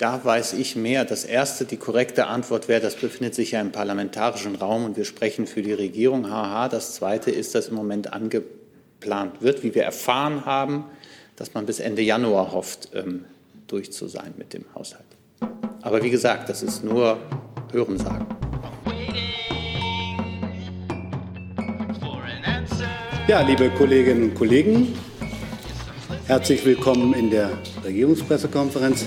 da weiß ich mehr. Das erste, die korrekte Antwort wäre, das befindet sich ja im parlamentarischen Raum und wir sprechen für die Regierung. Haha. Das zweite ist, dass im Moment angeplant wird, wie wir erfahren haben, dass man bis Ende Januar hofft, ähm, durch zu sein mit dem Haushalt. Aber wie gesagt, das ist nur Hörensagen. Ja, liebe Kolleginnen und Kollegen, herzlich willkommen in der Regierungspressekonferenz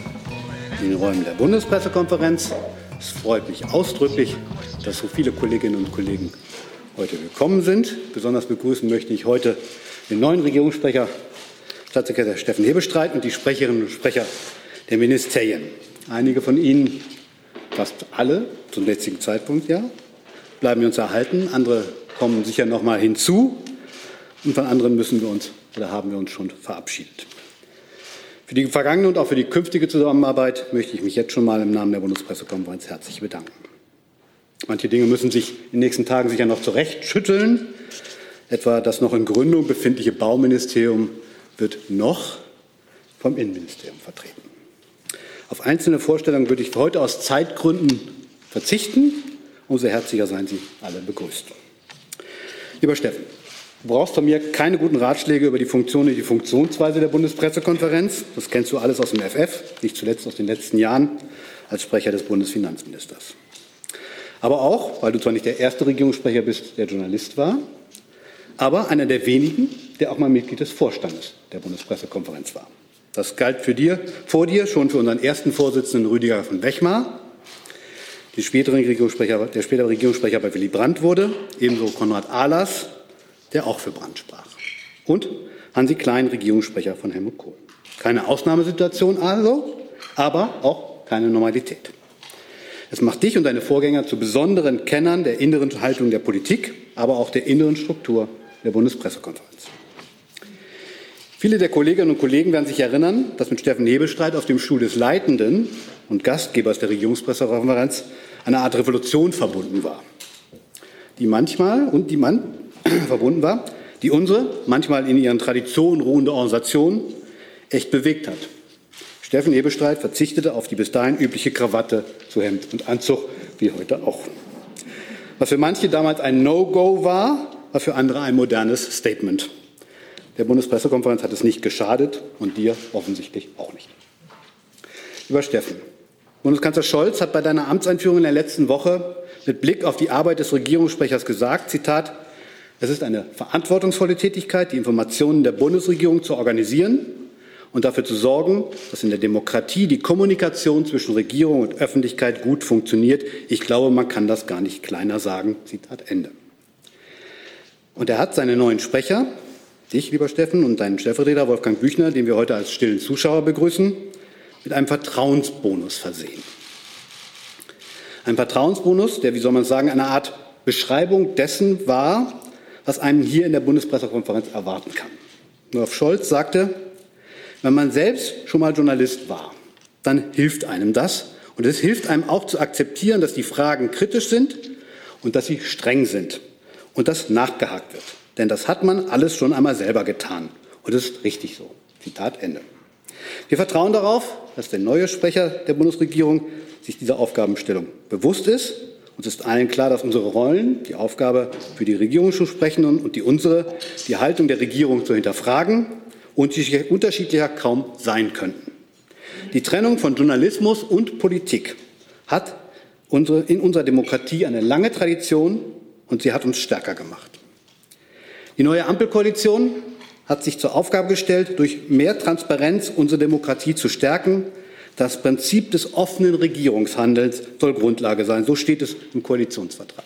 in den Räumen der Bundespressekonferenz. Es freut mich ausdrücklich, dass so viele Kolleginnen und Kollegen heute gekommen sind. Besonders begrüßen möchte ich heute den neuen Regierungssprecher, Staatssekretär Steffen Hebestreit und die Sprecherinnen und Sprecher der Ministerien. Einige von Ihnen, fast alle, zum jetzigen Zeitpunkt ja, bleiben wir uns erhalten. Andere kommen sicher noch mal hinzu. Und von anderen müssen wir uns oder haben wir uns schon verabschiedet. Für die vergangene und auch für die künftige Zusammenarbeit möchte ich mich jetzt schon mal im Namen der Bundespressekonferenz herzlich bedanken. Manche Dinge müssen sich in den nächsten Tagen sicher noch zurechtschütteln. Etwa das noch in Gründung befindliche Bauministerium wird noch vom Innenministerium vertreten. Auf einzelne Vorstellungen würde ich heute aus Zeitgründen verzichten. Umso herzlicher seien Sie alle begrüßt. Lieber Steffen, Du brauchst von mir keine guten Ratschläge über die Funktion und die Funktionsweise der Bundespressekonferenz. Das kennst du alles aus dem FF, nicht zuletzt aus den letzten Jahren als Sprecher des Bundesfinanzministers. Aber auch, weil du zwar nicht der erste Regierungssprecher bist, der Journalist war, aber einer der wenigen, der auch mal Mitglied des Vorstandes der Bundespressekonferenz war. Das galt für dir, vor dir schon für unseren ersten Vorsitzenden Rüdiger von Wechmar, der spätere Regierungssprecher bei Willy Brandt wurde, ebenso Konrad Ahlers, der auch für Brand sprach. Und Hansi Klein, Regierungssprecher von Helmut Kohl. Keine Ausnahmesituation also, aber auch keine Normalität. Es macht dich und deine Vorgänger zu besonderen Kennern der inneren Haltung der Politik, aber auch der inneren Struktur der Bundespressekonferenz. Viele der Kolleginnen und Kollegen werden sich erinnern, dass mit Steffen Nebelstreit auf dem Stuhl des Leitenden und Gastgebers der Regierungspressekonferenz eine Art Revolution verbunden war, die manchmal und die man verbunden war, die unsere, manchmal in ihren Traditionen ruhende Organisation, echt bewegt hat. Steffen Hebestreit verzichtete auf die bis dahin übliche Krawatte zu Hemd und Anzug, wie heute auch. Was für manche damals ein No-Go war, war für andere ein modernes Statement. Der Bundespressekonferenz hat es nicht geschadet und dir offensichtlich auch nicht. Lieber Steffen, Bundeskanzler Scholz hat bei deiner Amtseinführung in der letzten Woche mit Blick auf die Arbeit des Regierungssprechers gesagt, Zitat, es ist eine verantwortungsvolle Tätigkeit, die Informationen der Bundesregierung zu organisieren und dafür zu sorgen, dass in der Demokratie die Kommunikation zwischen Regierung und Öffentlichkeit gut funktioniert. Ich glaube, man kann das gar nicht kleiner sagen. Zitat Ende. Und er hat seine neuen Sprecher, dich, lieber Steffen, und deinen Stellvertreter Wolfgang Büchner, den wir heute als stillen Zuschauer begrüßen, mit einem Vertrauensbonus versehen. Ein Vertrauensbonus, der, wie soll man sagen, eine Art Beschreibung dessen war, was einem hier in der Bundespressekonferenz erwarten kann. Olaf Scholz sagte, wenn man selbst schon mal Journalist war, dann hilft einem das. Und es hilft einem auch zu akzeptieren, dass die Fragen kritisch sind und dass sie streng sind und dass nachgehakt wird. Denn das hat man alles schon einmal selber getan. Und das ist richtig so. Zitat Ende. Wir vertrauen darauf, dass der neue Sprecher der Bundesregierung sich dieser Aufgabenstellung bewusst ist uns ist allen klar, dass unsere Rollen, die Aufgabe für die Regierung zu sprechen und die unsere, die Haltung der Regierung zu hinterfragen, unterschiedlicher kaum sein könnten. Die Trennung von Journalismus und Politik hat unsere, in unserer Demokratie eine lange Tradition und sie hat uns stärker gemacht. Die neue Ampelkoalition hat sich zur Aufgabe gestellt, durch mehr Transparenz unsere Demokratie zu stärken, das Prinzip des offenen Regierungshandelns soll Grundlage sein. So steht es im Koalitionsvertrag.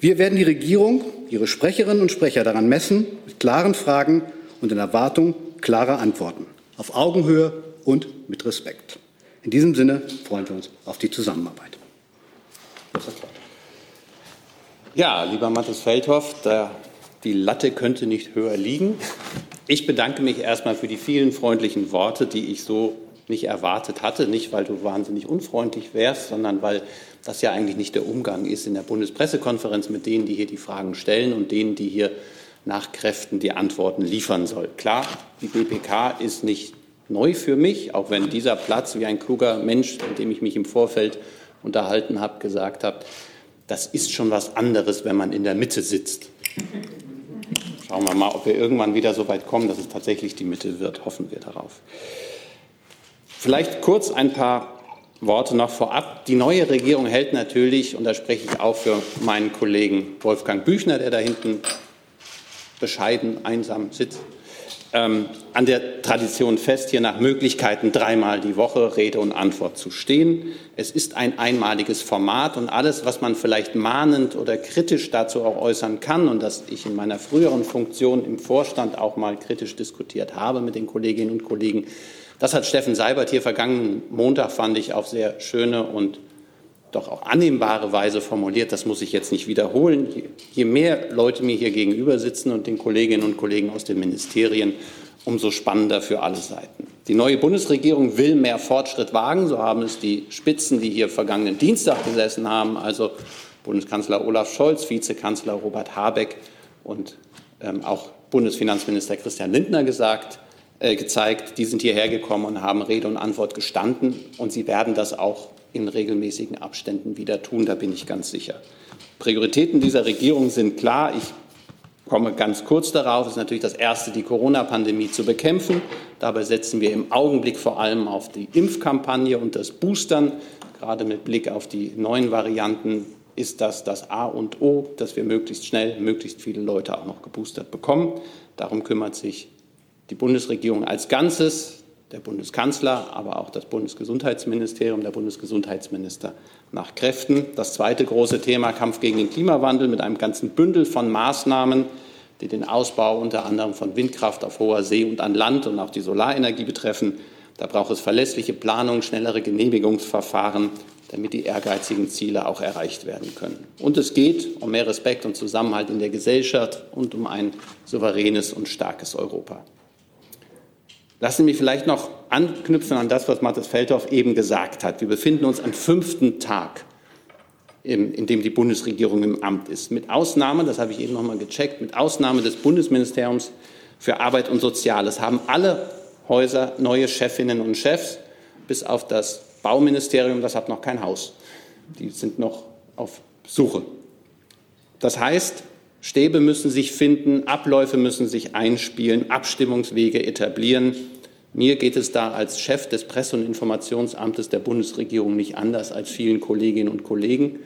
Wir werden die Regierung, ihre Sprecherinnen und Sprecher daran messen, mit klaren Fragen und in Erwartung klarer Antworten, auf Augenhöhe und mit Respekt. In diesem Sinne freuen wir uns auf die Zusammenarbeit. Ja, lieber Mathis Feldhoff, die Latte könnte nicht höher liegen. Ich bedanke mich erstmal für die vielen freundlichen Worte, die ich so nicht erwartet hatte. Nicht, weil du wahnsinnig unfreundlich wärst, sondern weil das ja eigentlich nicht der Umgang ist in der Bundespressekonferenz mit denen, die hier die Fragen stellen und denen, die hier nach Kräften die Antworten liefern soll. Klar, die BPK ist nicht neu für mich, auch wenn dieser Platz wie ein kluger Mensch, mit dem ich mich im Vorfeld unterhalten habe, gesagt hat, das ist schon was anderes, wenn man in der Mitte sitzt. Schauen wir mal, ob wir irgendwann wieder so weit kommen, dass es tatsächlich die Mitte wird. Hoffen wir darauf. Vielleicht kurz ein paar Worte noch vorab. Die neue Regierung hält natürlich, und da spreche ich auch für meinen Kollegen Wolfgang Büchner, der da hinten bescheiden, einsam sitzt, ähm, an der Tradition fest, hier nach Möglichkeiten dreimal die Woche Rede und Antwort zu stehen. Es ist ein einmaliges Format und alles, was man vielleicht mahnend oder kritisch dazu auch äußern kann und das ich in meiner früheren Funktion im Vorstand auch mal kritisch diskutiert habe mit den Kolleginnen und Kollegen, das hat Steffen Seibert hier vergangenen Montag, fand ich, auf sehr schöne und doch auch annehmbare Weise formuliert. Das muss ich jetzt nicht wiederholen. Je mehr Leute mir hier gegenüber sitzen und den Kolleginnen und Kollegen aus den Ministerien, umso spannender für alle Seiten. Die neue Bundesregierung will mehr Fortschritt wagen. So haben es die Spitzen, die hier vergangenen Dienstag gesessen haben, also Bundeskanzler Olaf Scholz, Vizekanzler Robert Habeck und ähm, auch Bundesfinanzminister Christian Lindner gesagt, gezeigt. Die sind hierher gekommen und haben Rede und Antwort gestanden. Und sie werden das auch in regelmäßigen Abständen wieder tun, da bin ich ganz sicher. Prioritäten dieser Regierung sind klar. Ich komme ganz kurz darauf. Es ist natürlich das Erste, die Corona-Pandemie zu bekämpfen. Dabei setzen wir im Augenblick vor allem auf die Impfkampagne und das Boostern. Gerade mit Blick auf die neuen Varianten ist das das A und O, dass wir möglichst schnell möglichst viele Leute auch noch geboostert bekommen. Darum kümmert sich die Bundesregierung als Ganzes, der Bundeskanzler, aber auch das Bundesgesundheitsministerium, der Bundesgesundheitsminister nach Kräften. Das zweite große Thema Kampf gegen den Klimawandel mit einem ganzen Bündel von Maßnahmen, die den Ausbau unter anderem von Windkraft auf hoher See und an Land und auch die Solarenergie betreffen. Da braucht es verlässliche Planung, schnellere Genehmigungsverfahren, damit die ehrgeizigen Ziele auch erreicht werden können. Und es geht um mehr Respekt und Zusammenhalt in der Gesellschaft und um ein souveränes und starkes Europa. Lassen Sie mich vielleicht noch anknüpfen an das, was Mathis Feldhoff eben gesagt hat. Wir befinden uns am fünften Tag, in dem die Bundesregierung im Amt ist. Mit Ausnahme, das habe ich eben noch mal gecheckt, mit Ausnahme des Bundesministeriums für Arbeit und Soziales haben alle Häuser neue Chefinnen und Chefs, bis auf das Bauministerium, das hat noch kein Haus. Die sind noch auf Suche. Das heißt, Stäbe müssen sich finden, Abläufe müssen sich einspielen, Abstimmungswege etablieren. Mir geht es da als Chef des Presse- und Informationsamtes der Bundesregierung nicht anders als vielen Kolleginnen und Kollegen.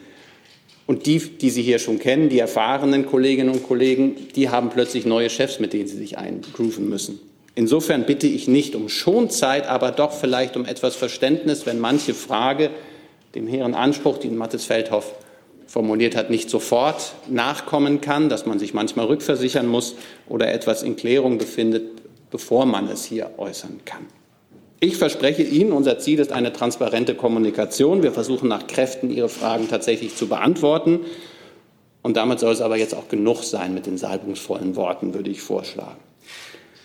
Und die, die Sie hier schon kennen, die erfahrenen Kolleginnen und Kollegen, die haben plötzlich neue Chefs, mit denen sie sich eingrooven müssen. Insofern bitte ich nicht um Schonzeit, aber doch vielleicht um etwas Verständnis, wenn manche Frage dem hehren Anspruch, den Mathis Feldhoff formuliert hat, nicht sofort nachkommen kann, dass man sich manchmal rückversichern muss oder etwas in Klärung befindet, bevor man es hier äußern kann. Ich verspreche Ihnen, unser Ziel ist eine transparente Kommunikation. Wir versuchen nach Kräften Ihre Fragen tatsächlich zu beantworten. Und damit soll es aber jetzt auch genug sein mit den salbungsvollen Worten, würde ich vorschlagen.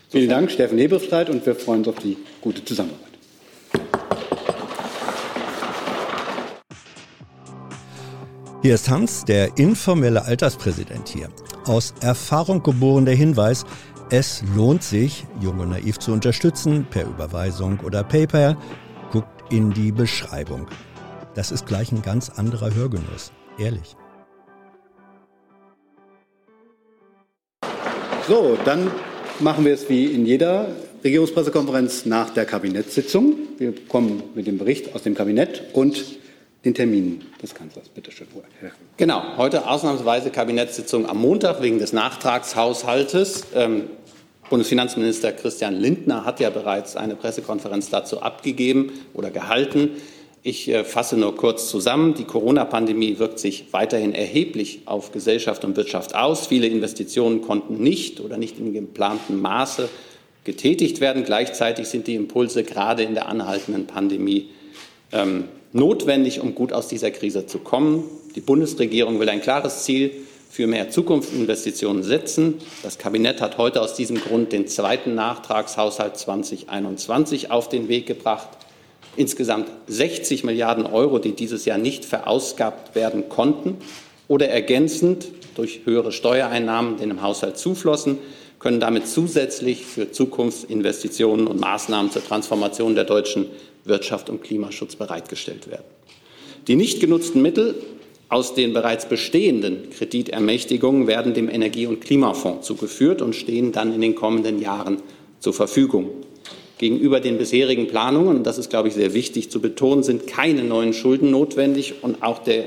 Vielen Dank, Steffen Heberstreit, und wir freuen uns auf die gute Zusammenarbeit. Hier ist Hans, der informelle Alterspräsident hier. Aus Erfahrung geboren der Hinweis, es lohnt sich, Jung und Naiv zu unterstützen, per Überweisung oder PayPal. Guckt in die Beschreibung. Das ist gleich ein ganz anderer Hörgenuss. Ehrlich. So, dann machen wir es wie in jeder Regierungspressekonferenz nach der Kabinettssitzung. Wir kommen mit dem Bericht aus dem Kabinett und den Termin des Kanzlers. Bitte schön. Genau, heute ausnahmsweise Kabinettssitzung am Montag wegen des Nachtragshaushaltes. Ähm, Bundesfinanzminister Christian Lindner hat ja bereits eine Pressekonferenz dazu abgegeben oder gehalten. Ich äh, fasse nur kurz zusammen. Die Corona-Pandemie wirkt sich weiterhin erheblich auf Gesellschaft und Wirtschaft aus. Viele Investitionen konnten nicht oder nicht in geplantem Maße getätigt werden. Gleichzeitig sind die Impulse gerade in der anhaltenden Pandemie ähm, notwendig, um gut aus dieser Krise zu kommen. Die Bundesregierung will ein klares Ziel für mehr Zukunftsinvestitionen setzen. Das Kabinett hat heute aus diesem Grund den zweiten Nachtragshaushalt 2021 auf den Weg gebracht. Insgesamt 60 Milliarden Euro, die dieses Jahr nicht verausgabt werden konnten oder ergänzend durch höhere Steuereinnahmen, die dem Haushalt zuflossen, können damit zusätzlich für Zukunftsinvestitionen und Maßnahmen zur Transformation der deutschen Wirtschaft und Klimaschutz bereitgestellt werden. Die nicht genutzten Mittel aus den bereits bestehenden Kreditermächtigungen werden dem Energie- und Klimafonds zugeführt und stehen dann in den kommenden Jahren zur Verfügung. Gegenüber den bisherigen Planungen, und das ist, glaube ich, sehr wichtig zu betonen, sind keine neuen Schulden notwendig und auch der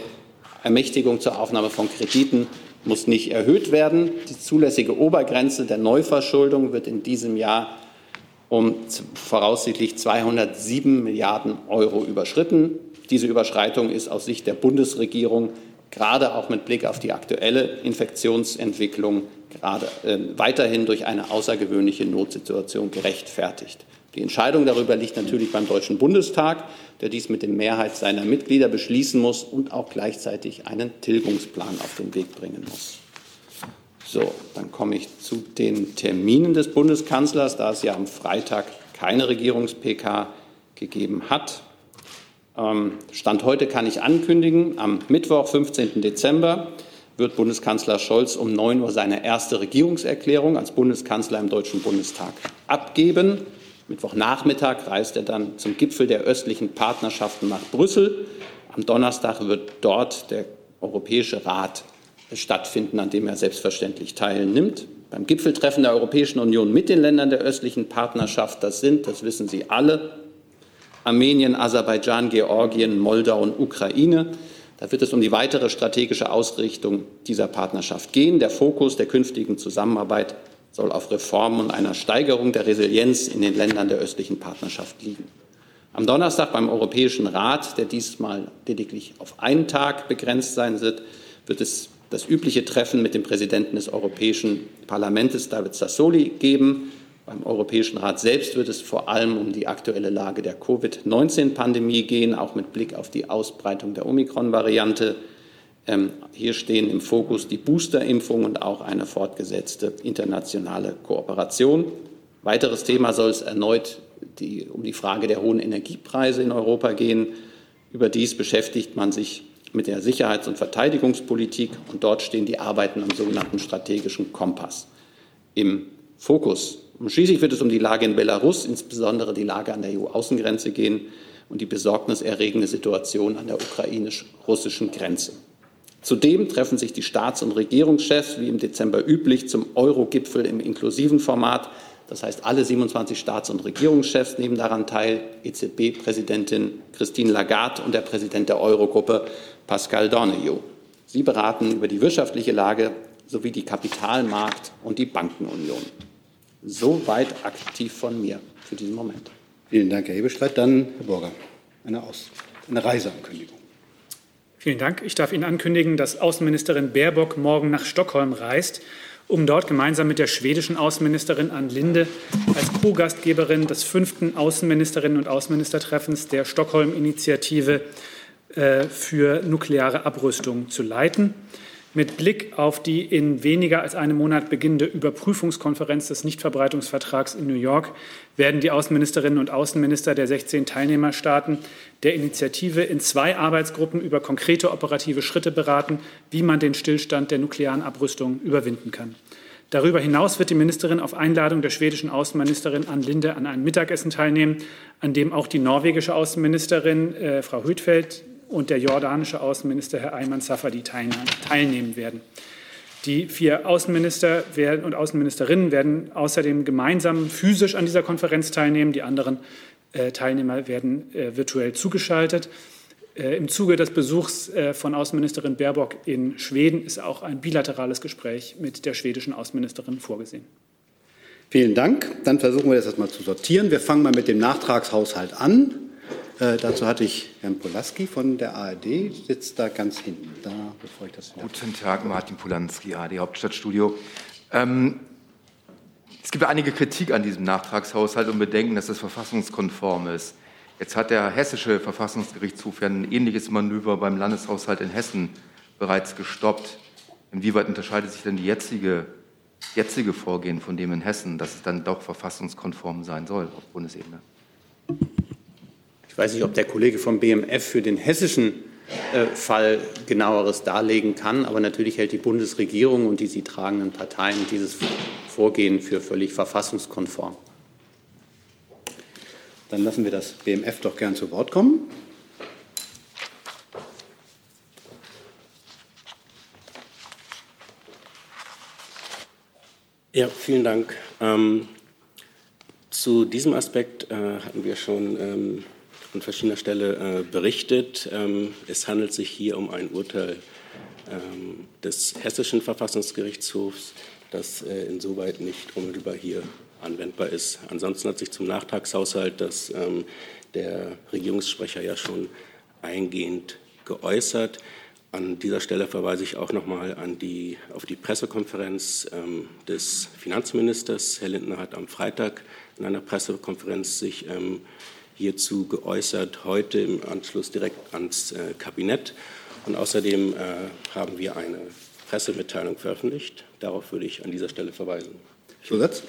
Ermächtigung zur Aufnahme von Krediten muss nicht erhöht werden. Die zulässige Obergrenze der Neuverschuldung wird in diesem Jahr um voraussichtlich 207 Milliarden Euro überschritten. Diese Überschreitung ist aus Sicht der Bundesregierung gerade auch mit Blick auf die aktuelle Infektionsentwicklung gerade äh, weiterhin durch eine außergewöhnliche Notsituation gerechtfertigt. Die Entscheidung darüber liegt natürlich beim Deutschen Bundestag, der dies mit der Mehrheit seiner Mitglieder beschließen muss und auch gleichzeitig einen Tilgungsplan auf den Weg bringen muss. So, dann komme ich zu den Terminen des Bundeskanzlers, da es ja am Freitag keine Regierungs-PK gegeben hat. Ähm, Stand heute kann ich ankündigen, am Mittwoch, 15. Dezember, wird Bundeskanzler Scholz um 9 Uhr seine erste Regierungserklärung als Bundeskanzler im Deutschen Bundestag abgeben. Mittwochnachmittag reist er dann zum Gipfel der östlichen Partnerschaften nach Brüssel. Am Donnerstag wird dort der Europäische Rat stattfinden, an dem er selbstverständlich teilnimmt. Beim Gipfeltreffen der Europäischen Union mit den Ländern der östlichen Partnerschaft, das sind, das wissen Sie alle, Armenien, Aserbaidschan, Georgien, Moldau und Ukraine. Da wird es um die weitere strategische Ausrichtung dieser Partnerschaft gehen. Der Fokus der künftigen Zusammenarbeit soll auf Reformen und einer Steigerung der Resilienz in den Ländern der östlichen Partnerschaft liegen. Am Donnerstag beim Europäischen Rat, der diesmal lediglich auf einen Tag begrenzt sein wird, wird es das übliche Treffen mit dem Präsidenten des Europäischen Parlaments, David Sassoli, geben. Beim Europäischen Rat selbst wird es vor allem um die aktuelle Lage der Covid-19-Pandemie gehen, auch mit Blick auf die Ausbreitung der Omikron-Variante. Ähm, hier stehen im Fokus die Boosterimpfung und auch eine fortgesetzte internationale Kooperation. Weiteres Thema soll es erneut die, um die Frage der hohen Energiepreise in Europa gehen. Überdies beschäftigt man sich mit der Sicherheits- und Verteidigungspolitik und dort stehen die Arbeiten am sogenannten strategischen Kompass im Fokus. Und schließlich wird es um die Lage in Belarus, insbesondere die Lage an der EU-Außengrenze gehen und die besorgniserregende Situation an der ukrainisch-russischen Grenze. Zudem treffen sich die Staats- und Regierungschefs wie im Dezember üblich zum Euro-Gipfel im inklusiven Format. Das heißt, alle 27 Staats- und Regierungschefs nehmen daran teil. EZB-Präsidentin Christine Lagarde und der Präsident der Eurogruppe Pascal Dorneo. Sie beraten über die wirtschaftliche Lage sowie die Kapitalmarkt- und die Bankenunion. Soweit aktiv von mir für diesen Moment. Vielen Dank, Herr Hebestreit. Dann, Herr Burger, eine, Aus eine Reiseankündigung. Vielen Dank. Ich darf Ihnen ankündigen, dass Außenministerin Baerbock morgen nach Stockholm reist, um dort gemeinsam mit der schwedischen Außenministerin Ann Linde als Co-Gastgeberin des fünften Außenministerinnen und Außenministertreffens der Stockholm-Initiative für nukleare Abrüstung zu leiten. Mit Blick auf die in weniger als einem Monat beginnende Überprüfungskonferenz des Nichtverbreitungsvertrags in New York werden die Außenministerinnen und Außenminister der 16 Teilnehmerstaaten der Initiative in zwei Arbeitsgruppen über konkrete operative Schritte beraten, wie man den Stillstand der nuklearen Abrüstung überwinden kann. Darüber hinaus wird die Ministerin auf Einladung der schwedischen Außenministerin Ann Linde an einem Mittagessen teilnehmen, an dem auch die norwegische Außenministerin äh, Frau Huitfeldt und der jordanische Außenminister Herr Ayman Safadi teilnehmen werden. Die vier Außenminister werden und Außenministerinnen werden außerdem gemeinsam physisch an dieser Konferenz teilnehmen. Die anderen äh, Teilnehmer werden äh, virtuell zugeschaltet. Äh, Im Zuge des Besuchs äh, von Außenministerin Baerbock in Schweden ist auch ein bilaterales Gespräch mit der schwedischen Außenministerin vorgesehen. Vielen Dank. Dann versuchen wir das erstmal zu sortieren. Wir fangen mal mit dem Nachtragshaushalt an. Äh, dazu hatte ich Herrn Polaski von der ARD, sitzt da ganz hinten. Da, bevor ich das Guten Tag, Martin Polanski, ARD Hauptstadtstudio. Ähm, es gibt einige Kritik an diesem Nachtragshaushalt und Bedenken, dass das verfassungskonform ist. Jetzt hat der hessische Verfassungsgerichtshof ja ein ähnliches Manöver beim Landeshaushalt in Hessen bereits gestoppt. Inwieweit unterscheidet sich denn die jetzige, jetzige Vorgehen von dem in Hessen, dass es dann doch verfassungskonform sein soll auf Bundesebene? Weiß nicht, ob der Kollege vom BMF für den hessischen Fall genaueres darlegen kann. Aber natürlich hält die Bundesregierung und die sie tragenden Parteien dieses Vorgehen für völlig verfassungskonform. Dann lassen wir das BMF doch gern zu Wort kommen. Ja, vielen Dank. Ähm, zu diesem Aspekt äh, hatten wir schon ähm, an verschiedener Stelle äh, berichtet. Ähm, es handelt sich hier um ein Urteil ähm, des Hessischen Verfassungsgerichtshofs, das äh, insoweit nicht unmittelbar hier anwendbar ist. Ansonsten hat sich zum Nachtragshaushalt das ähm, der Regierungssprecher ja schon eingehend geäußert. An dieser Stelle verweise ich auch noch mal an die, auf die Pressekonferenz ähm, des Finanzministers. Herr Lindner hat am Freitag in einer Pressekonferenz sich ähm, hierzu geäußert, heute im Anschluss direkt ans äh, Kabinett. Und außerdem äh, haben wir eine Pressemitteilung veröffentlicht. Darauf würde ich an dieser Stelle verweisen. Zusatz?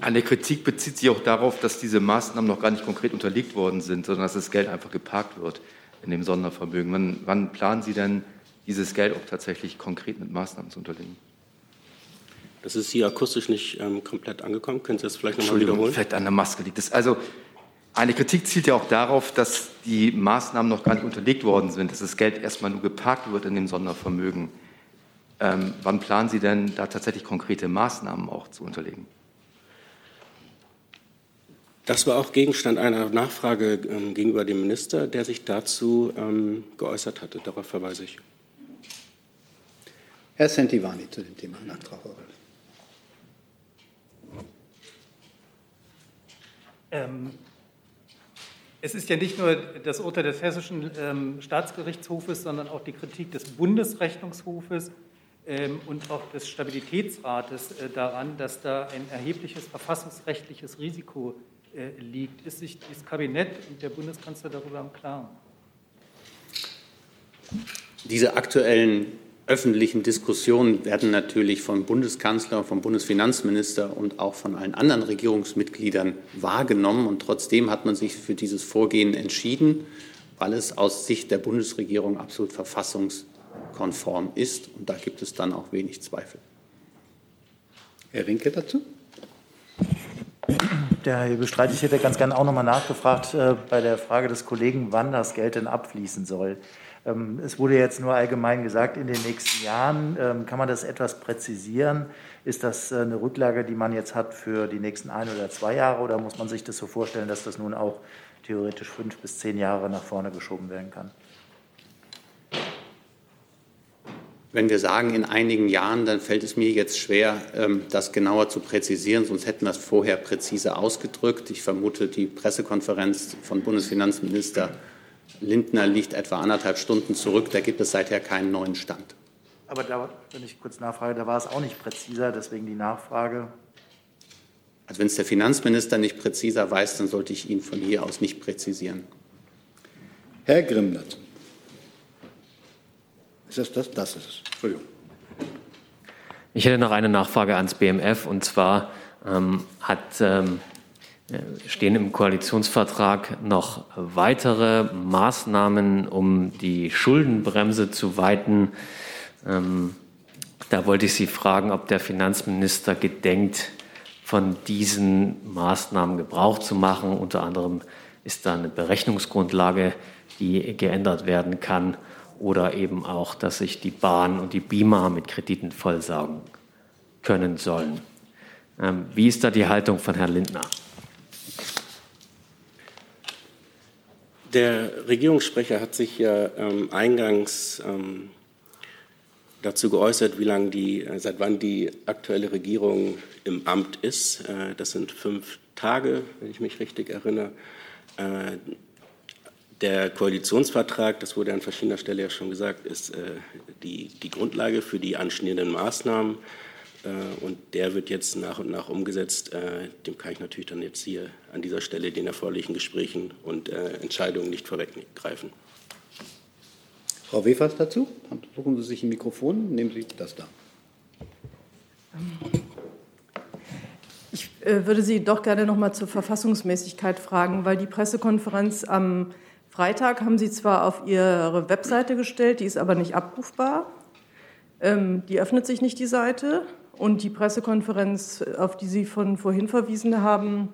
Eine Kritik bezieht sich auch darauf, dass diese Maßnahmen noch gar nicht konkret unterlegt worden sind, sondern dass das Geld einfach geparkt wird in dem Sondervermögen. Wann, wann planen Sie denn, dieses Geld auch tatsächlich konkret mit Maßnahmen zu unterlegen? Das ist hier akustisch nicht ähm, komplett angekommen. Können Sie das vielleicht nochmal wiederholen? vielleicht an der Maske liegt es. Also eine Kritik zielt ja auch darauf, dass die Maßnahmen noch gar nicht unterlegt worden sind, dass das Geld erstmal nur geparkt wird in dem Sondervermögen. Ähm, wann planen Sie denn, da tatsächlich konkrete Maßnahmen auch zu unterlegen? Das war auch Gegenstand einer Nachfrage ähm, gegenüber dem Minister, der sich dazu ähm, geäußert hatte. Darauf verweise ich. Herr Sentivani zu dem Thema Nachtragshaushalt. Ähm, es ist ja nicht nur das Urteil des Hessischen ähm, Staatsgerichtshofes, sondern auch die Kritik des Bundesrechnungshofes ähm, und auch des Stabilitätsrates äh, daran, dass da ein erhebliches verfassungsrechtliches Risiko äh, liegt. Ist sich das Kabinett und der Bundeskanzler darüber im Klaren? Diese aktuellen öffentlichen Diskussionen werden natürlich vom Bundeskanzler, vom Bundesfinanzminister und auch von allen anderen Regierungsmitgliedern wahrgenommen. Und trotzdem hat man sich für dieses Vorgehen entschieden, weil es aus Sicht der Bundesregierung absolut verfassungskonform ist. Und da gibt es dann auch wenig Zweifel. Herr Rinke dazu? Der Herr Bestreit, ich hätte ganz gerne auch noch mal nachgefragt äh, bei der Frage des Kollegen, wann das Geld denn abfließen soll. Ähm, es wurde jetzt nur allgemein gesagt, in den nächsten Jahren. Ähm, kann man das etwas präzisieren? Ist das äh, eine Rücklage, die man jetzt hat für die nächsten ein oder zwei Jahre? Oder muss man sich das so vorstellen, dass das nun auch theoretisch fünf bis zehn Jahre nach vorne geschoben werden kann? Wenn wir sagen in einigen Jahren, dann fällt es mir jetzt schwer, ähm, das genauer zu präzisieren, sonst hätten wir es vorher präzise ausgedrückt. Ich vermute, die Pressekonferenz von Bundesfinanzminister Lindner liegt etwa anderthalb Stunden zurück. Da gibt es seither keinen neuen Stand. Aber da, wenn ich kurz nachfrage, da war es auch nicht präziser, deswegen die Nachfrage. Also wenn es der Finanzminister nicht präziser weiß, dann sollte ich ihn von hier aus nicht präzisieren. Herr dazu. Ist das das? Das ist es. Entschuldigung. Ich hätte noch eine Nachfrage ans BMF und zwar ähm, hat, ähm, stehen im Koalitionsvertrag noch weitere Maßnahmen, um die Schuldenbremse zu weiten. Ähm, da wollte ich Sie fragen, ob der Finanzminister gedenkt, von diesen Maßnahmen Gebrauch zu machen. Unter anderem ist da eine Berechnungsgrundlage, die geändert werden kann oder eben auch, dass sich die Bahn und die BIMA mit Krediten vollsaugen können sollen. Ähm, wie ist da die Haltung von Herrn Lindner? Der Regierungssprecher hat sich ja ähm, eingangs ähm, dazu geäußert, wie lange die, äh, seit wann die aktuelle Regierung im Amt ist. Äh, das sind fünf Tage, wenn ich mich richtig erinnere. Äh, der Koalitionsvertrag, das wurde an verschiedener Stelle ja schon gesagt, ist äh, die, die Grundlage für die anstehenden Maßnahmen. Äh, und der wird jetzt nach und nach umgesetzt. Äh, dem kann ich natürlich dann jetzt hier an dieser Stelle den erforderlichen Gesprächen und äh, Entscheidungen nicht vorweggreifen. Frau Wefers dazu? Suchen Sie sich ein Mikrofon, nehmen Sie das da. Ich würde Sie doch gerne noch mal zur Verfassungsmäßigkeit fragen, weil die Pressekonferenz am Freitag haben Sie zwar auf Ihre Webseite gestellt, die ist aber nicht abrufbar. Ähm, die öffnet sich nicht, die Seite. Und die Pressekonferenz, auf die Sie von vorhin verwiesen haben,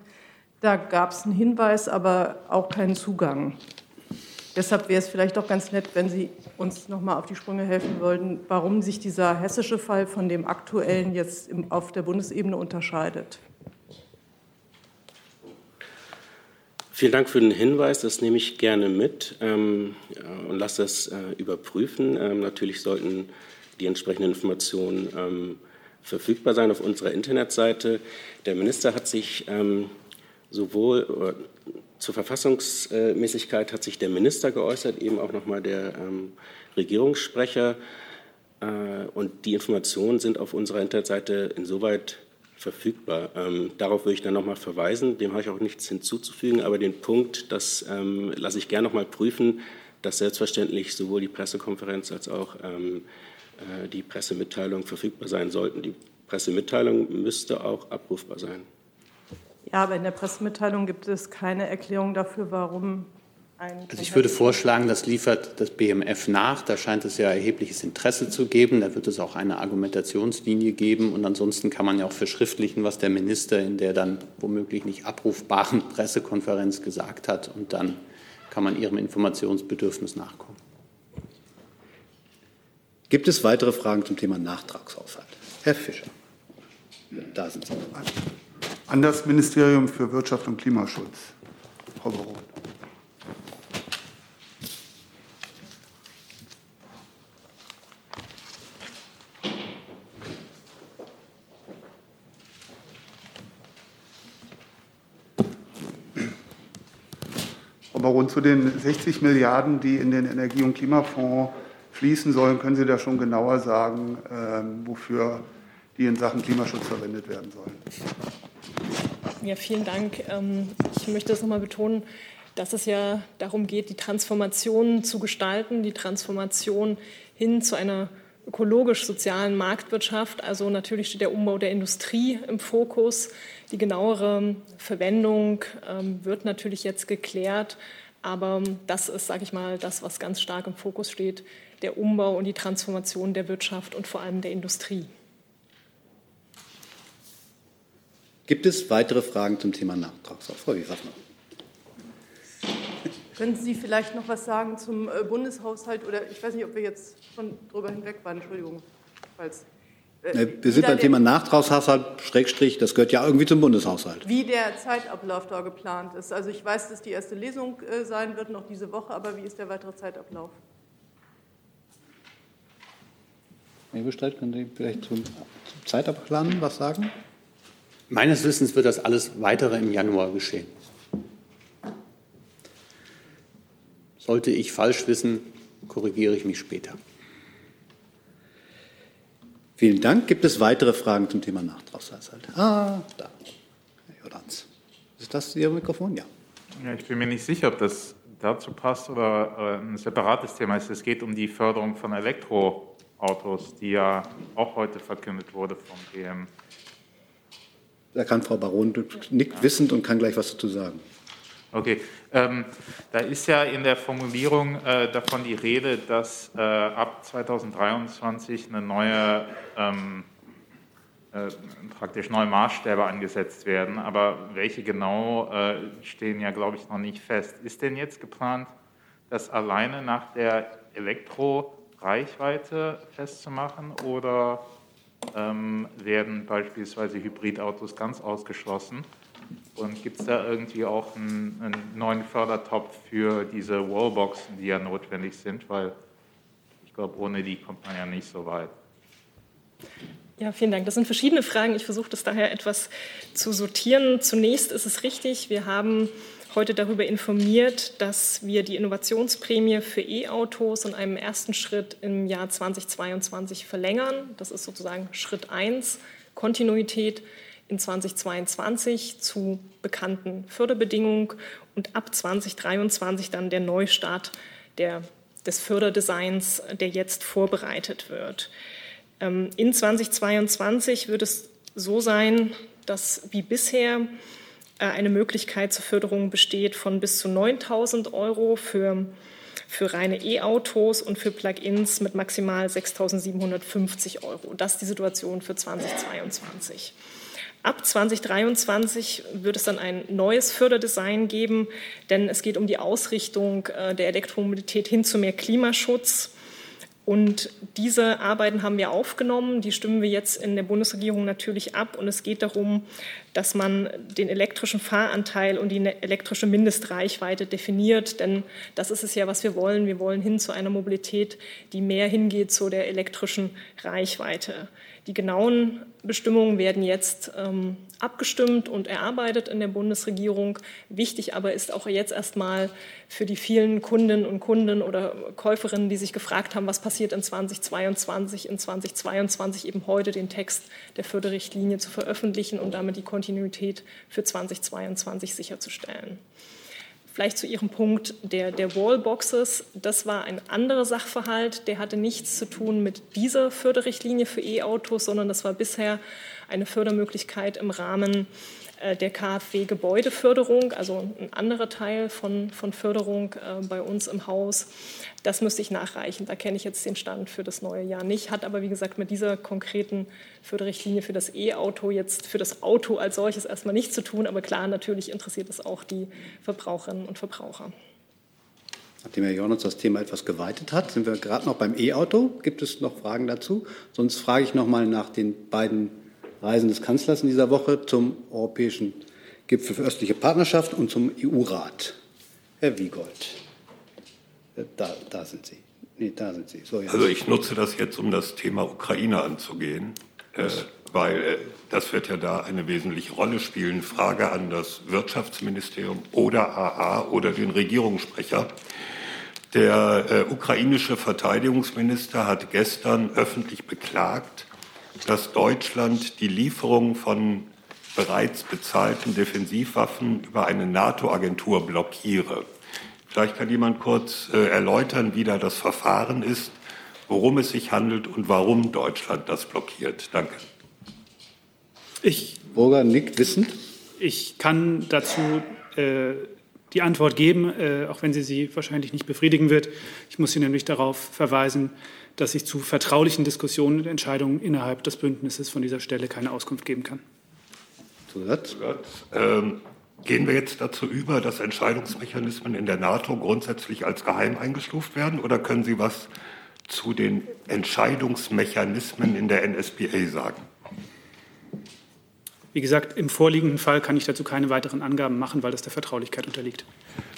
da gab es einen Hinweis, aber auch keinen Zugang. Deshalb wäre es vielleicht auch ganz nett, wenn Sie uns noch mal auf die Sprünge helfen wollten, warum sich dieser hessische Fall von dem aktuellen jetzt auf der Bundesebene unterscheidet. Vielen Dank für den Hinweis. Das nehme ich gerne mit ähm, und lasse das äh, überprüfen. Ähm, natürlich sollten die entsprechenden Informationen ähm, verfügbar sein auf unserer Internetseite. Der Minister hat sich ähm, sowohl äh, zur Verfassungsmäßigkeit hat sich der Minister geäußert, eben auch nochmal der ähm, Regierungssprecher. Äh, und die Informationen sind auf unserer Internetseite insoweit verfügbar. Ähm, darauf würde ich dann nochmal verweisen. Dem habe ich auch nichts hinzuzufügen, aber den Punkt, das ähm, lasse ich gerne nochmal prüfen, dass selbstverständlich sowohl die Pressekonferenz als auch ähm, äh, die Pressemitteilung verfügbar sein sollten. Die Pressemitteilung müsste auch abrufbar sein. Ja, aber in der Pressemitteilung gibt es keine Erklärung dafür, warum also ich würde vorschlagen, das liefert das BMF nach. Da scheint es ja erhebliches Interesse zu geben. Da wird es auch eine Argumentationslinie geben. Und ansonsten kann man ja auch verschriftlichen, was der Minister in der dann womöglich nicht abrufbaren Pressekonferenz gesagt hat. Und dann kann man Ihrem Informationsbedürfnis nachkommen. Gibt es weitere Fragen zum Thema Nachtragshaushalt? Herr Fischer. Da sind Sie. An das Ministerium für Wirtschaft und Klimaschutz. Frau Baron. Baron, zu den 60 Milliarden, die in den Energie- und Klimafonds fließen sollen, können Sie da schon genauer sagen, ähm, wofür die in Sachen Klimaschutz verwendet werden sollen? Ja, vielen Dank. Ähm, ich möchte das nochmal betonen, dass es ja darum geht, die Transformation zu gestalten, die Transformation hin zu einer ökologisch-sozialen Marktwirtschaft. Also natürlich steht der Umbau der Industrie im Fokus. Die genauere Verwendung ähm, wird natürlich jetzt geklärt. Aber das ist, sage ich mal, das, was ganz stark im Fokus steht, der Umbau und die Transformation der Wirtschaft und vor allem der Industrie. Gibt es weitere Fragen zum Thema Nachtragshaushalt? Frau Wiesafner. Können Sie vielleicht noch was sagen zum äh, Bundeshaushalt? Oder ich weiß nicht, ob wir jetzt schon drüber hinweg waren. Entschuldigung. Falls, äh, wir sind beim Thema Nachtragshaushalt, Schrägstrich, das gehört ja irgendwie zum Bundeshaushalt. Wie der Zeitablauf da geplant ist. Also ich weiß, dass die erste Lesung äh, sein wird, noch diese Woche, aber wie ist der weitere Zeitablauf? Herr Bestreit, können Sie vielleicht zum, zum Zeitablauf was sagen? Meines Wissens wird das alles weitere im Januar geschehen. Sollte ich falsch wissen, korrigiere ich mich später. Vielen Dank. Gibt es weitere Fragen zum Thema Nachtragshaushalt? Ah, da. Herr Jordans. Ist das Ihr Mikrofon? Ja. ja. Ich bin mir nicht sicher, ob das dazu passt oder äh, ein separates Thema ist. Es geht um die Förderung von Elektroautos, die ja auch heute verkündet wurde vom BM. Da kann Frau Baron nickt wissend und kann gleich was dazu sagen. Okay, ähm, da ist ja in der Formulierung äh, davon die Rede, dass äh, ab 2023 eine neue, ähm, äh, praktisch neue Maßstäbe angesetzt werden. Aber welche genau äh, stehen ja, glaube ich, noch nicht fest. Ist denn jetzt geplant, das alleine nach der Elektroreichweite festzumachen oder ähm, werden beispielsweise Hybridautos ganz ausgeschlossen? Und gibt es da irgendwie auch einen, einen, neuen Fördertopf für diese Wallboxen, die ja notwendig sind? Weil ich glaube, ohne die kommt man ja nicht so weit. Ja, vielen Dank. Das sind verschiedene Fragen. Ich versuche das daher etwas zu sortieren. Zunächst ist es richtig, wir haben heute darüber informiert, dass wir die Innovationsprämie für E-Autos in einem ersten Schritt im Jahr 2022 verlängern. Das ist sozusagen Schritt 1, Kontinuität in 2022 zu bekannten Förderbedingungen und ab 2023 dann der Neustart der, des Förderdesigns, der jetzt vorbereitet wird. Ähm, in 2022 wird es so sein, dass wie bisher eine Möglichkeit zur Förderung besteht von bis zu 9.000 Euro für, für reine E-Autos und für Plug-ins mit maximal 6.750 Euro. Das ist die Situation für 2022. Ab 2023 wird es dann ein neues Förderdesign geben, denn es geht um die Ausrichtung äh, der Elektromobilität hin zu mehr Klimaschutz. Und diese Arbeiten haben wir aufgenommen, die stimmen wir jetzt in der Bundesregierung natürlich ab. Und es geht darum, dass man den elektrischen Fahranteil und die ne-, elektrische Mindestreichweite definiert. Denn das ist es ja, was wir wollen. Wir wollen hin zu einer Mobilität, die mehr hingeht zu der elektrischen Reichweite. Die genauen Bestimmungen werden jetzt ähm, abgestimmt und erarbeitet in der Bundesregierung. Wichtig aber ist auch jetzt erstmal für die vielen Kundinnen und Kunden oder Käuferinnen, die sich gefragt haben, was passiert in 2022, in 2022 eben heute den Text der Förderrichtlinie zu veröffentlichen und damit die Kontinuität für 2022 sicherzustellen. Vielleicht zu Ihrem Punkt der, der Wallboxes. Das war ein anderer Sachverhalt. Der hatte nichts zu tun mit dieser Förderrichtlinie für E-Autos, sondern das war bisher eine Fördermöglichkeit im Rahmen äh, der KfW-Gebäudeförderung, also ein anderer Teil von, von Förderung äh, bei uns im Haus. Das müsste ich nachreichen. Da kenne ich jetzt den Stand für das neue Jahr nicht, hat aber wie gesagt mit dieser konkreten Förderrichtlinie für das E-Auto jetzt für das Auto als solches erstmal nichts zu tun. Aber klar, natürlich interessiert es auch die Verbraucherinnen und Verbraucher. Nachdem Herr Jornitz das Thema etwas geweitet hat, sind wir gerade noch beim E-Auto. Gibt es noch Fragen dazu? Sonst frage ich noch mal nach den beiden Reisen des Kanzlers in dieser Woche zum Europäischen Gipfel für östliche Partnerschaft und zum EU-Rat. Herr Wiegold. Da, da sind Sie. Nee, da sind Sie. So, also ich nutze das jetzt, um das Thema Ukraine anzugehen, äh, weil äh, das wird ja da eine wesentliche Rolle spielen. Frage an das Wirtschaftsministerium oder AA oder den Regierungssprecher. Der äh, ukrainische Verteidigungsminister hat gestern öffentlich beklagt, dass Deutschland die Lieferung von bereits bezahlten Defensivwaffen über eine NATO-Agentur blockiere. Vielleicht kann jemand kurz äh, erläutern, wie da das Verfahren ist, worum es sich handelt und warum Deutschland das blockiert. Danke. Ich, Burger nickt wissend. Ich kann dazu äh, die Antwort geben, äh, auch wenn sie Sie wahrscheinlich nicht befriedigen wird. Ich muss Sie nämlich darauf verweisen, dass ich zu vertraulichen Diskussionen und Entscheidungen innerhalb des Bündnisses von dieser Stelle keine Auskunft geben kann. Zusatz? Ähm, Gehen wir jetzt dazu über, dass Entscheidungsmechanismen in der NATO grundsätzlich als geheim eingestuft werden? Oder können Sie was zu den Entscheidungsmechanismen in der NSBA sagen? Wie gesagt, im vorliegenden Fall kann ich dazu keine weiteren Angaben machen, weil das der Vertraulichkeit unterliegt.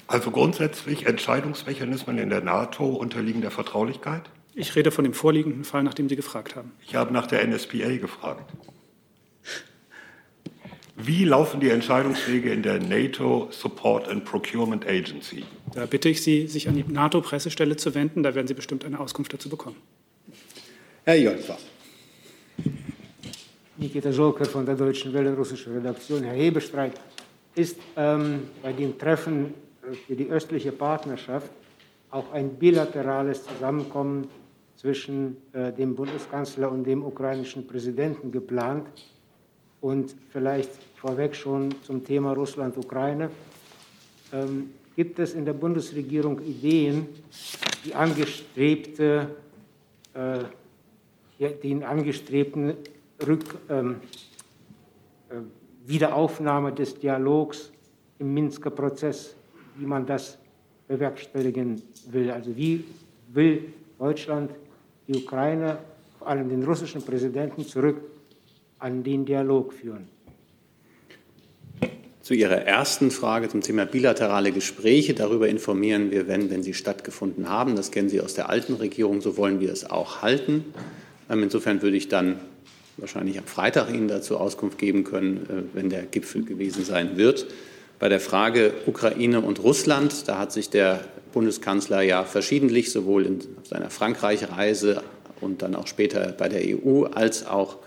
Also grundsätzlich Entscheidungsmechanismen in der NATO unterliegen der Vertraulichkeit? Ich rede von dem vorliegenden Fall, nach dem Sie gefragt haben. Ich habe nach der NSBA gefragt. Wie laufen die Entscheidungswege in der NATO Support and Procurement Agency? Da bitte ich Sie, sich an die NATO-Pressestelle zu wenden. Da werden Sie bestimmt eine Auskunft dazu bekommen. Herr Jolfer. Nikita Jolker von der Deutschen Welle, russische Redaktion. Herr Hebestreit, ist ähm, bei dem Treffen für die östliche Partnerschaft auch ein bilaterales Zusammenkommen zwischen äh, dem Bundeskanzler und dem ukrainischen Präsidenten geplant? Und vielleicht vorweg schon zum Thema Russland-Ukraine. Ähm, gibt es in der Bundesregierung Ideen, die angestrebte, äh, den angestrebten Rück, ähm, äh, Wiederaufnahme des Dialogs im Minsker Prozess, wie man das bewerkstelligen will? Also wie will Deutschland die Ukraine, vor allem den russischen Präsidenten, zurück an den Dialog führen? Zu Ihrer ersten Frage zum Thema bilaterale Gespräche. Darüber informieren wir, wenn, wenn sie stattgefunden haben. Das kennen Sie aus der alten Regierung. So wollen wir es auch halten. Ähm, insofern würde ich dann wahrscheinlich am Freitag Ihnen dazu Auskunft geben können, äh, wenn der Gipfel gewesen sein wird. Bei der Frage Ukraine und Russland, da hat sich der Bundeskanzler ja verschiedentlich sowohl in seiner Frankreich-Reise und dann auch später bei der EU als auch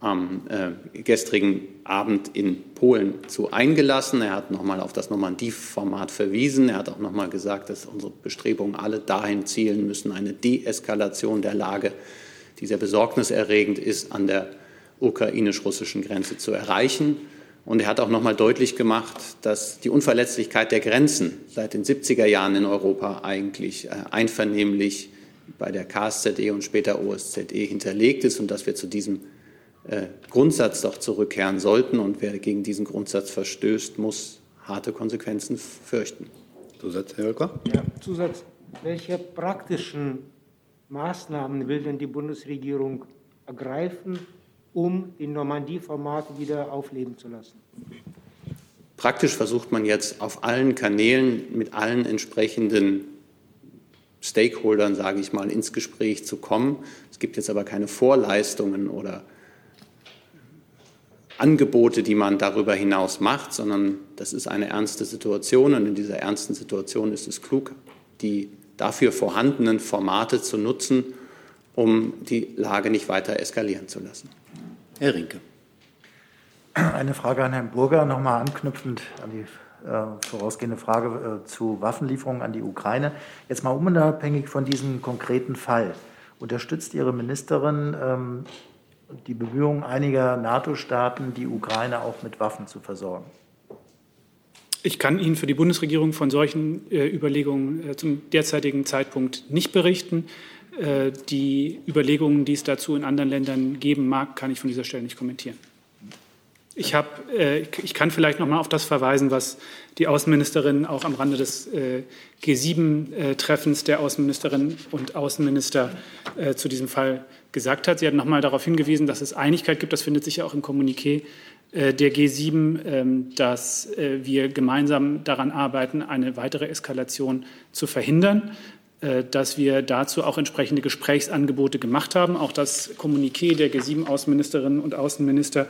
am äh, gestrigen Abend in Polen zu eingelassen. Er hat nochmal auf das Normandie-Format verwiesen. Er hat auch nochmal gesagt, dass unsere Bestrebungen alle dahin zielen müssen, eine Deeskalation der Lage, die sehr besorgniserregend ist, an der ukrainisch-russischen Grenze zu erreichen. Und er hat auch noch mal deutlich gemacht, dass die Unverletzlichkeit der Grenzen seit den 70er Jahren in Europa eigentlich äh, einvernehmlich bei der KSZE und später OSZE hinterlegt ist und dass wir zu diesem äh, Grundsatz doch zurückkehren sollten. Und wer gegen diesen Grundsatz verstößt, muss harte Konsequenzen fürchten. Zusatz, Herr Hölker? Ja, Zusatz. Welche praktischen Maßnahmen will denn die Bundesregierung ergreifen, um die Normandie-Format wieder aufleben zu lassen? Praktisch versucht man jetzt auf allen Kanälen mit allen entsprechenden Stakeholdern, sage ich mal, ins Gespräch zu kommen. Es gibt jetzt aber keine Vorleistungen oder Angebote, die man darüber hinaus macht, sondern das ist eine ernste Situation und in dieser ernsten Situation ist es klug, die dafür vorhandenen Formate zu nutzen, um die Lage nicht weiter eskalieren zu lassen. Herr Rinke. Eine Frage an Herrn Burger, nochmal anknüpfend an die äh, vorausgehende Frage äh, zu Waffenlieferungen an die Ukraine. Jetzt mal unabhängig von diesem konkreten Fall. Unterstützt Ihre Ministerin ähm, die Bemühungen einiger NATO-Staaten, die Ukraine auch mit Waffen zu versorgen? Ich kann Ihnen für die Bundesregierung von solchen äh, Überlegungen äh, zum derzeitigen Zeitpunkt nicht berichten. Äh, die Überlegungen, die es dazu in anderen Ländern geben mag, kann ich von dieser Stelle nicht kommentieren. Ich, hab, äh, ich kann vielleicht noch mal auf das verweisen, was die Außenministerin auch am Rande des äh, G7-Treffens der Außenministerin und Außenminister zu diesem Fall gesagt hat. Sie hat noch mal darauf hingewiesen, dass es Einigkeit gibt. Das findet sich ja auch im Kommuniqué der G7, ähm, dass wir gemeinsam daran arbeiten, eine weitere Eskalation zu verhindern dass wir dazu auch entsprechende Gesprächsangebote gemacht haben. Auch das Kommuniqué der G7-Außenministerinnen und Außenminister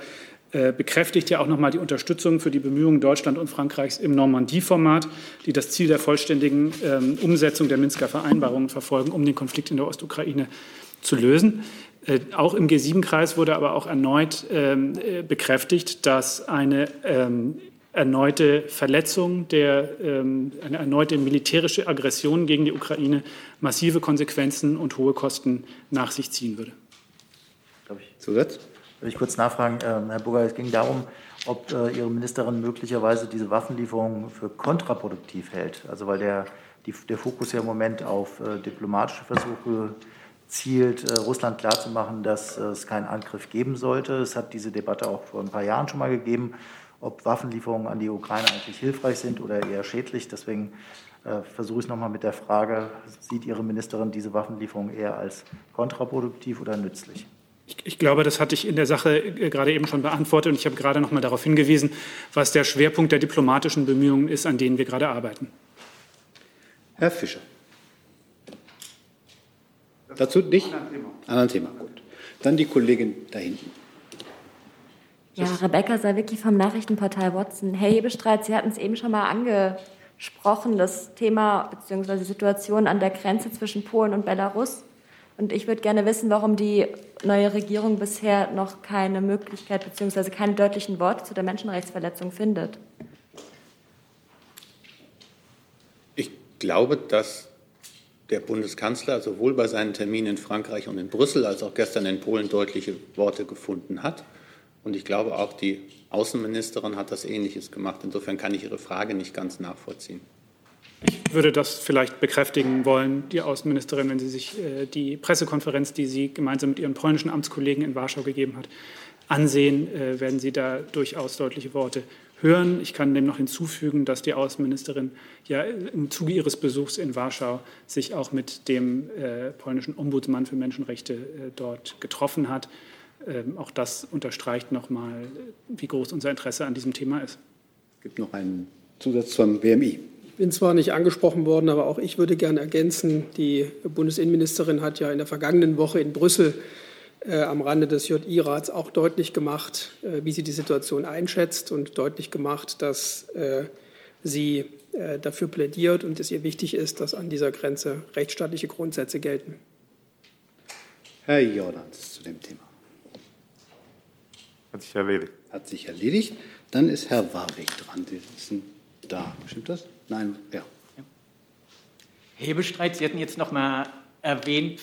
äh, bekräftigt ja auch nochmal die Unterstützung für die Bemühungen Deutschland und Frankreichs im Normandie-Format, die das Ziel der vollständigen ähm, Umsetzung der Minsker Vereinbarungen verfolgen, um den Konflikt in der Ostukraine zu lösen. Äh, auch im G7-Kreis wurde aber auch erneut ähm, äh, bekräftigt, dass eine ähm, erneute Verletzung, der, ähm, eine erneute militärische Aggression gegen die Ukraine massive Konsequenzen und hohe Kosten nach sich ziehen würde. Zusatz? Würde ich kurz nachfragen, äh, Herr Burger, es ging darum, ob äh, Ihre Ministerin möglicherweise diese Waffenlieferungen für kontraproduktiv hält. Also weil der, die, der Fokus ja im Moment auf äh, diplomatische Versuche zielt, äh, Russland klarzumachen, dass äh, es keinen Angriff geben sollte. Es hat diese Debatte auch vor ein paar Jahren schon mal gegeben, ob Waffenlieferungen an die Ukraine eigentlich hilfreich sind oder eher schädlich. Deswegen äh, versuche ich es nochmal mit der Frage, sieht Ihre Ministerin diese Waffenlieferungen eher als kontraproduktiv oder nützlich? Ich glaube, das hatte ich in der Sache äh, gerade eben schon beantwortet und ich habe gerade noch mal darauf hingewiesen, was der Schwerpunkt der diplomatischen Bemühungen ist, an denen wir gerade arbeiten. Herr Fischer. Dazu nicht? Anderen Thema. Gut. Dann die Kollegin da hinten. Ja, Rebecca Sawicki vom Nachrichtenportal Watson. Herr Hebestreit, Sie hatten es eben schon mal angesprochen, das Thema bzw. die Situation an der Grenze zwischen Polen und Belarus. Und ich würde gerne wissen, warum die neue Regierung bisher noch keine Möglichkeit bzw. keine deutlichen Worte zu der Menschenrechtsverletzung findet. Ich glaube, dass der Bundeskanzler sowohl bei seinen Terminen in Frankreich und in Brüssel als auch gestern in Polen deutliche Worte gefunden hat. Und ich glaube, auch die Außenministerin hat das Ähnliches gemacht. Insofern kann ich Ihre Frage nicht ganz nachvollziehen. Ich würde das vielleicht bekräftigen wollen, die Außenministerin, wenn sie sich äh, die Pressekonferenz, die sie gemeinsam mit ihren polnischen Amtskollegen in Warschau gegeben hat, ansehen, äh, werden Sie da durchaus deutliche Worte hören. Ich kann dem noch hinzufügen, dass die Außenministerin ja im Zuge ihres Besuchs in Warschau sich auch mit dem äh, polnischen Ombudsmann für Menschenrechte dort getroffen hat. Ähm, auch das unterstreicht nochmal, wie groß unser Interesse an diesem Thema ist. Es gibt noch einen Zusatz zum BMI bin zwar nicht angesprochen worden, aber auch ich würde gerne ergänzen, die Bundesinnenministerin hat ja in der vergangenen Woche in Brüssel äh, am Rande des JI-Rats auch deutlich gemacht, äh, wie sie die Situation einschätzt und deutlich gemacht, dass äh, sie äh, dafür plädiert und es ihr wichtig ist, dass an dieser Grenze rechtsstaatliche Grundsätze gelten. Herr Jordans zu dem Thema. Hat sich erledigt. Hat sich erledigt. Dann ist Herr Warwick dran. Sie sind da. Stimmt das? Nein, ja. Hebestreit, Sie hatten jetzt noch mal erwähnt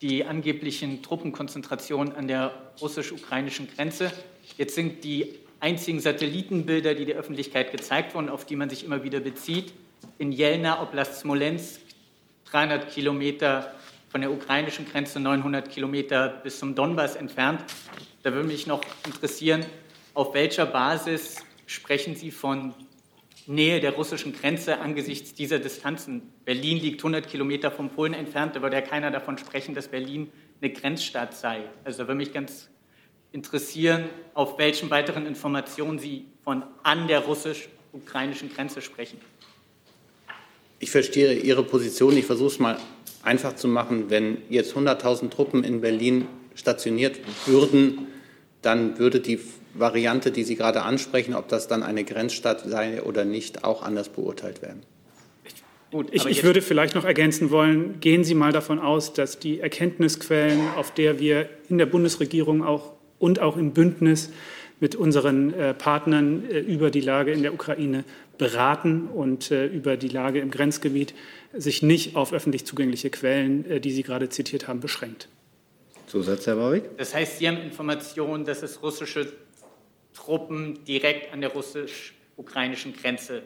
die angeblichen Truppenkonzentrationen an der russisch-ukrainischen Grenze. Jetzt sind die einzigen Satellitenbilder, die der Öffentlichkeit gezeigt wurden, auf die man sich immer wieder bezieht. In Jelna, Oblast Smolensk, 300 Kilometer von der ukrainischen Grenze, 900 Kilometer bis zum Donbass entfernt. Da würde mich noch interessieren, auf welcher Basis sprechen Sie von Nähe der russischen Grenze angesichts dieser Distanzen? Berlin liegt 100 Kilometer von Polen entfernt, da würde ja keiner davon sprechen, dass Berlin eine Grenzstadt sei. Also da würde mich ganz interessieren, auf welchen weiteren Informationen Sie von an der russisch-ukrainischen Grenze sprechen. Ich verstehe Ihre Position. Ich versuche es mal einfach zu machen. Wenn jetzt 100.000 Truppen in Berlin stationiert würden, dann würde die Variante, die Sie gerade ansprechen, ob das dann eine Grenzstadt sei oder nicht, auch anders beurteilt werden. Gut, ich, ich, würde vielleicht noch ergänzen wollen, gehen Sie mal davon aus, dass die Erkenntnisquellen, auf der wir in der Bundesregierung auch und auch im Bündnis mit unseren äh, Partnern äh, über die Lage in der Ukraine beraten und äh, über die Lage im Grenzgebiet, sich nicht auf öffentlich zugängliche Quellen, die Sie gerade zitiert haben, beschränkt. Zusatz, Herr Warwick. Das heißt, Sie haben Informationen, dass es russische Truppen direkt an der russisch-ukrainischen Grenze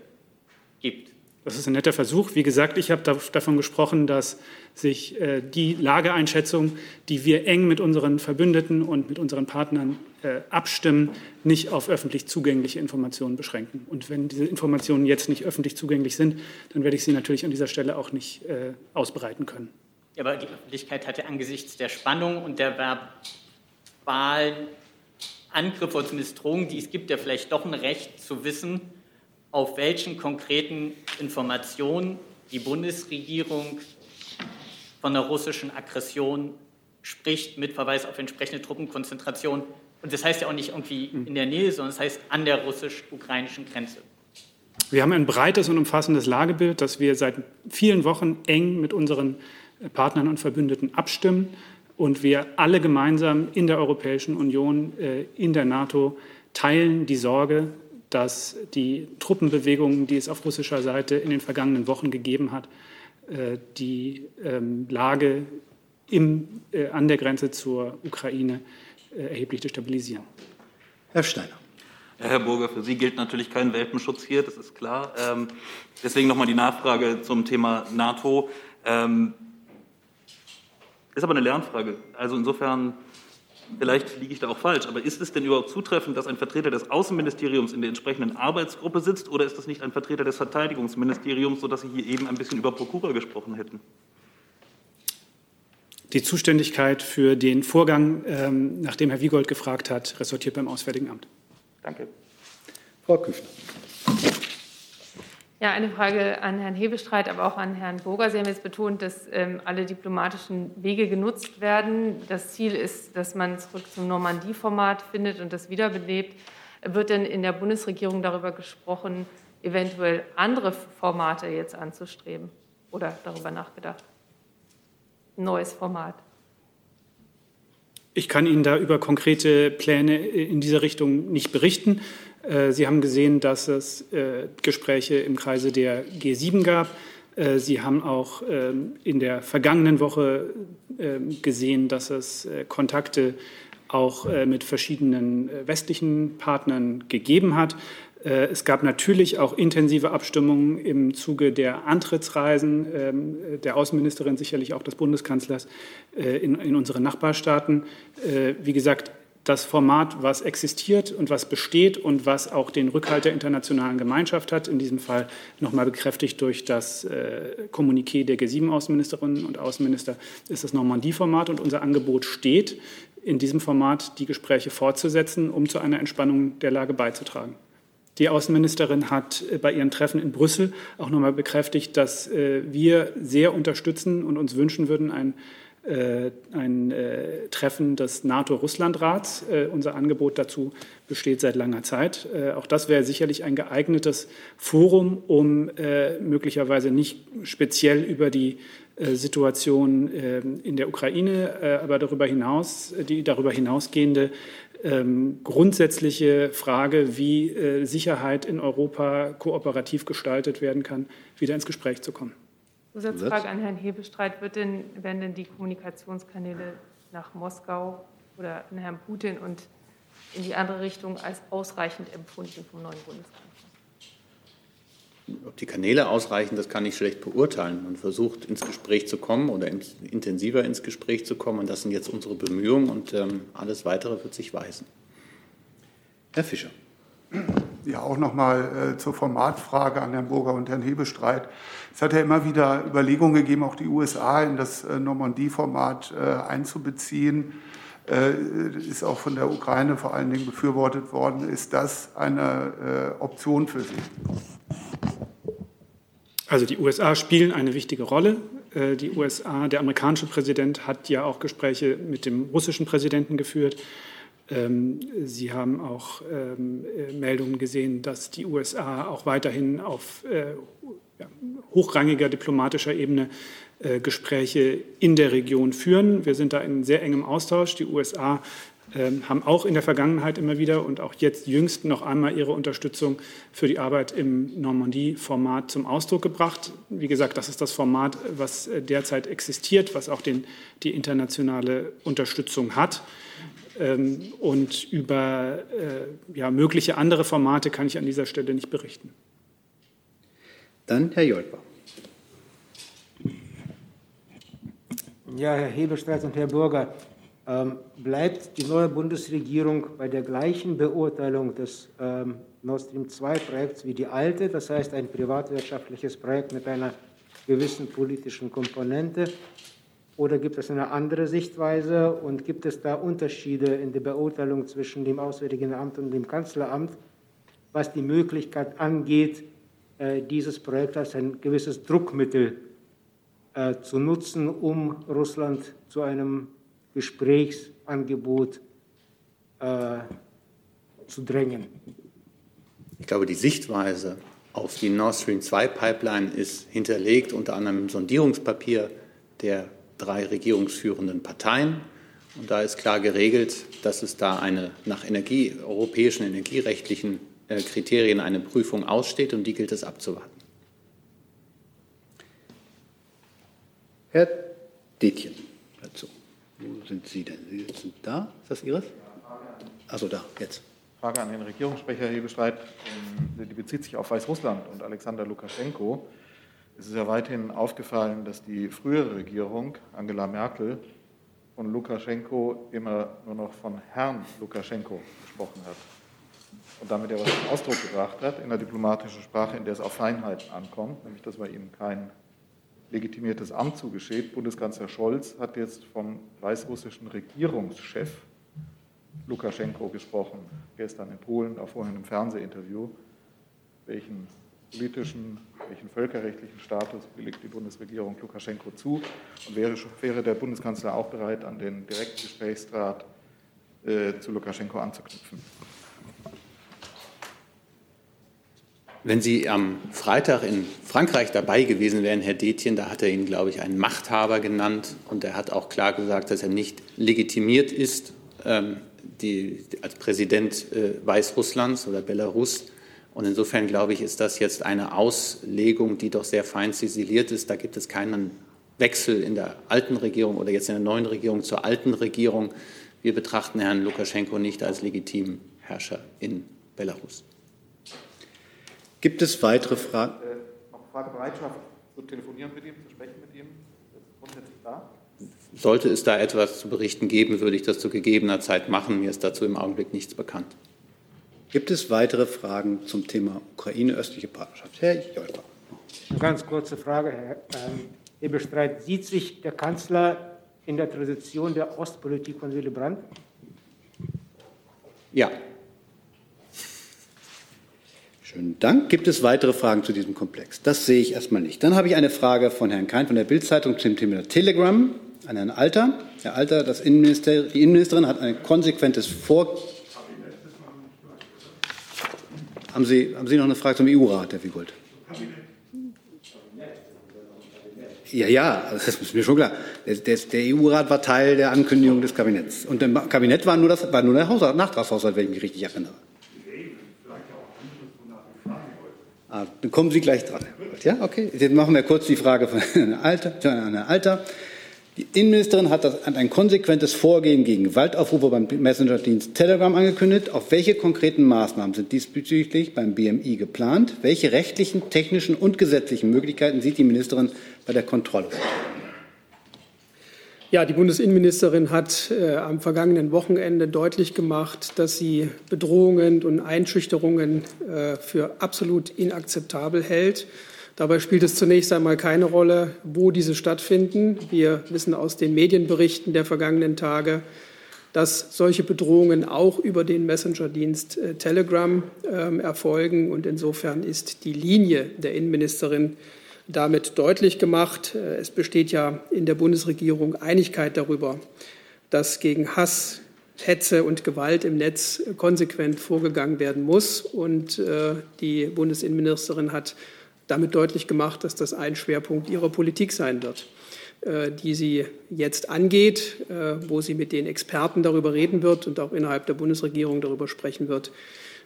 gibt. Das ist ein netter Versuch. Wie gesagt, ich habe davon gesprochen, dass sich äh, die Lageeinschätzung, die wir eng mit unseren Verbündeten und mit unseren Partnern äh, abstimmen, nicht auf öffentlich zugängliche Informationen beschränken. Und wenn diese Informationen jetzt nicht öffentlich zugänglich sind, dann werde ich sie natürlich an dieser Stelle auch nicht äh, ausbreiten können. Ja, aber die Öffentlichkeit hatte angesichts der Spannung und der verbalen Angriffe oder zumindest Drohungen, die es gibt, ja vielleicht doch ein Recht zu wissen, auf welchen konkreten Informationen die Bundesregierung von der russischen Aggression spricht, mit Verweis auf entsprechende Truppenkonzentration. Und das heißt ja auch nicht irgendwie in der Nähe, sondern das heißt an der russisch-ukrainischen Grenze. Wir haben ein breites und umfassendes Lagebild, das wir seit vielen Wochen eng mit unseren Partnern und Verbündeten abstimmen und wir alle gemeinsam in der Europäischen Union, äh, in der NATO teilen die Sorge, dass die Truppenbewegungen, die es auf russischer Seite in den vergangenen Wochen gegeben hat, äh, die ähm, Lage im, äh, an der Grenze zur Ukraine erheblich destabilisieren. Herr Steiner. Herr Burger, für Sie gilt natürlich kein Welpenschutz hier, das ist klar. Ähm, deswegen nochmal die Nachfrage zum Thema NATO. Ähm, ist aber eine Lernfrage. Also insofern, vielleicht liege ich da auch falsch, aber ist es denn überhaupt zutreffend, dass ein Vertreter des Außenministeriums in der entsprechenden Arbeitsgruppe sitzt oder ist das nicht ein Vertreter des Verteidigungsministeriums, sodass Sie hier eben ein bisschen über Prokura gesprochen hätten? Die Zuständigkeit für den Vorgang, ähm, nach dem Herr Wiegold gefragt hat, ressortiert beim Auswärtigen Amt. Danke. Frau Küffner. Ja, eine Frage an Herrn Hebestreit, aber auch an Herrn Burger. Sie haben jetzt betont, dass ähm, alle diplomatischen Wege genutzt werden. Das Ziel ist, dass man zurück zum Normandie-Format findet und das wiederbelebt. Wird denn in der Bundesregierung darüber gesprochen, eventuell andere Formate jetzt anzustreben oder darüber nachgedacht? Neues Format. Ich kann Ihnen da über konkrete Pläne in dieser Richtung nicht berichten. Äh, Sie haben gesehen, dass es äh, Gespräche im Kreise der G7 gab. Äh, Sie haben auch ähm, in der vergangenen Woche ähm, gesehen, dass es Kontakte auch mit verschiedenen westlichen Partnern gegeben hat. Es gab natürlich auch intensive Abstimmungen im Zuge der Antrittsreisen ähm, der Außenministerin, sicherlich auch des Bundeskanzlers in, in unsere Nachbarstaaten. Wie gesagt, das Format, was existiert und was besteht und was auch den Rückhalt der internationalen Gemeinschaft hat, in diesem Fall nochmal bekräftigt durch das äh, Kommuniqué der G7-Außenministerinnen und Außenminister, ist das Normandie-Format und unser Angebot steht, in diesem Format die Gespräche fortzusetzen, um zu einer Entspannung der Lage beizutragen. Die Außenministerin hat äh, bei ihren Treffen in Brüssel auch nochmal bekräftigt, dass äh, wir sehr unterstützen und uns wünschen würden, ein ein äh, Treffen des NATO-Russland-Rats. Äh, unser Angebot dazu besteht seit langer Zeit. Auch das wäre sicherlich ein geeignetes Forum, um möglicherweise nicht speziell über die Situation in der Ukraine, aber darüber hinaus, die darüber hinausgehende ähm, grundsätzliche Frage, wie Sicherheit in Europa kooperativ gestaltet werden kann, wieder ins Gespräch zu kommen. Zusatzfrage an Herrn Hebestreit. Wird denn, werden denn die Kommunikationskanäle nach Moskau oder an Herrn Putin und in die andere Richtung als ausreichend empfunden vom neuen Bundeskanzler. Ob die Kanäle ausreichen, das kann ich schlecht beurteilen. Man versucht ins Gespräch zu kommen oder ins, intensiver ins Gespräch zu kommen. Und das sind jetzt unsere Bemühungen und ähm, alles Weitere wird sich weisen. Herr Fischer. Ja, auch noch mal äh, zur Formatfrage an Herrn Burger und Herrn Hebestreit. Es hat ja immer wieder Überlegungen gegeben, auch die USA in das äh, Normandie-Format äh, einzubeziehen. Äh, ist auch von der Ukraine vor allen Dingen befürwortet worden. Ist das eine Option für Sie? Also die USA spielen eine wichtige Rolle. Die USA, der amerikanische Präsident hat ja auch Gespräche mit dem russischen Präsidenten geführt. Ähm, Sie haben auch ähm, äh, Meldungen gesehen, dass die USA auch weiterhin auf äh, hochrangiger diplomatischer Ebene Gespräche in der Region führen. Wir sind da in sehr engem Austausch. Die USA ähm, haben auch in der Vergangenheit immer wieder und auch jetzt jüngst noch einmal ihre Unterstützung für die Arbeit im Normandie-Format zum Ausdruck gebracht. Wie gesagt, das ist das Format, was äh, derzeit existiert, was auch den, die internationale Unterstützung hat. Ähm, und über äh, ja, mögliche andere Formate kann ich an dieser Stelle nicht berichten. Dann Herr Jolper. Ja, Herr Hebestreit und Herr Bürger, ähm, bleibt die neue Bundesregierung bei der gleichen Beurteilung des ähm, Nord Stream 2 Projekts wie die alte, das heißt ein privatwirtschaftliches Projekt mit einer gewissen politischen Komponente? Oder gibt es eine andere Sichtweise und gibt es da Unterschiede in der Beurteilung zwischen dem Auswärtigen Amt und dem Kanzleramt, was die Möglichkeit angeht, äh, dieses Projekt als ein gewisses Druckmittel äh, zu nutzen, um Russland zu einem Gesprächsangebot äh, zu drängen. Ich glaube, die Sichtweise auf die Nord Stream 2 Pipeline ist hinterlegt unter anderem im Sondierungspapier der drei regierungsführenden Parteien. Und da ist klar geregelt, dass es da eine nach Energie, europäischen energierechtlichen äh, Kriterien eine Prüfung aussteht und die gilt es abzuwarten. Herr Detjen dazu. Wo sind Sie denn? Sie sind da? Ist das Ihres? Achso, da, jetzt. Frage an den Regierungssprecher Hebestreit. Ähm, die bezieht sich auf Weißrussland und Alexander Lukaschenko. Es ist ja weithin aufgefallen, dass die frühere Regierung, Angela Merkel, von Lukaschenko immer nur noch von Herrn Lukaschenko gesprochen hat. Und damit er was zum Ausdruck gebracht hat in der diplomatischen Sprache, in der es auf Feinheiten ankommt, nämlich dass bei ihm kein legitimiertes Amt zugesteht. Bundeskanzler Scholz hat jetzt vom weißrussischen Regierungschef Lukaschenko gesprochen, gestern in Polen, auch vorhin im Fernsehinterview. Welchen politischen, welchen völkerrechtlichen Status billigt die Bundesregierung Lukaschenko zu? Und wäre, wäre der Bundeskanzler auch bereit, an den Direktgesprächsdraht äh, zu Lukaschenko anzuknüpfen? Wenn Sie am Freitag in Frankreich dabei gewesen wären, Herr Detjen, da hat er ihn, glaube ich, einen Machthaber genannt und er hat auch klar gesagt, dass er nicht legitimiert ist ähm, die, als Präsident äh, Weißrusslands oder Belarus. Und insofern, glaube ich, ist das jetzt eine Auslegung, die doch sehr fein ziseliert ist. Da gibt es keinen Wechsel in der alten Regierung oder jetzt in der neuen Regierung zur alten Regierung. Wir betrachten Herrn Lukaschenko nicht als legitimen Herrscher in Belarus. Gibt es weitere Fragen? Äh, noch Frage Bereitschaft zu telefonieren mit ihm, zu sprechen mit ihm? Ist grundsätzlich da? Sollte es da etwas zu berichten geben, würde ich das zu gegebener Zeit machen. Mir ist dazu im Augenblick nichts bekannt. Gibt es weitere Fragen zum Thema Ukraine-östliche Partnerschaft? Herr Jolper. Eine ganz kurze Frage, Herr ähm, Eberstreit. Sieht sich der Kanzler in der Tradition der Ostpolitik von Willy Brandt? Ja. Schönen Dank. Gibt es weitere Fragen zu diesem Komplex? Das sehe ich erstmal nicht. Dann habe ich eine Frage von Herrn Kein von der Bildzeitung zum Thema Telegram an Herrn Alter. Herr Alter, das Innenminister, die Innenministerin hat ein konsequentes Vor. Haben Sie, haben Sie noch eine Frage zum EU-Rat, Herr Wiegold? Ja, ja, das ist mir schon klar. Der, der EU-Rat war Teil der Ankündigung des Kabinetts. Und im Kabinett war nur, das, war nur der Haushalt, Nachtragshaushalt, wenn ich mich richtig erinnere. Ah, dann kommen Sie gleich dran. Ja, okay. Jetzt machen wir kurz die Frage von Alter. Alter. Die Innenministerin hat, ein konsequentes Vorgehen gegen Gewaltaufrufe beim Messenger-Dienst Telegram angekündigt. Auf welche konkreten Maßnahmen sind diesbezüglich beim BMI geplant? Welche rechtlichen, technischen und gesetzlichen Möglichkeiten sieht die Ministerin bei der Kontrolle? Ja, die Bundesinnenministerin hat äh, am vergangenen Wochenende deutlich gemacht, dass sie Bedrohungen und Einschüchterungen äh, für absolut inakzeptabel hält. Dabei spielt es zunächst einmal keine Rolle, wo diese stattfinden. Wir wissen aus den Medienberichten der vergangenen Tage, dass solche Bedrohungen auch über den Messenger-Dienst äh, Telegram äh, erfolgen. Und insofern ist die Linie der Innenministerin damit deutlich gemacht. Äh, es besteht ja in der Bundesregierung Einigkeit darüber, dass gegen Hass, Hetze und Gewalt im Netz konsequent vorgegangen werden muss. Und äh, die Bundesinnenministerin hat damit deutlich gemacht, dass das ein Schwerpunkt ihrer Politik sein wird, äh, die sie jetzt angeht, äh, wo sie mit den Experten darüber reden wird und auch innerhalb der Bundesregierung darüber sprechen wird,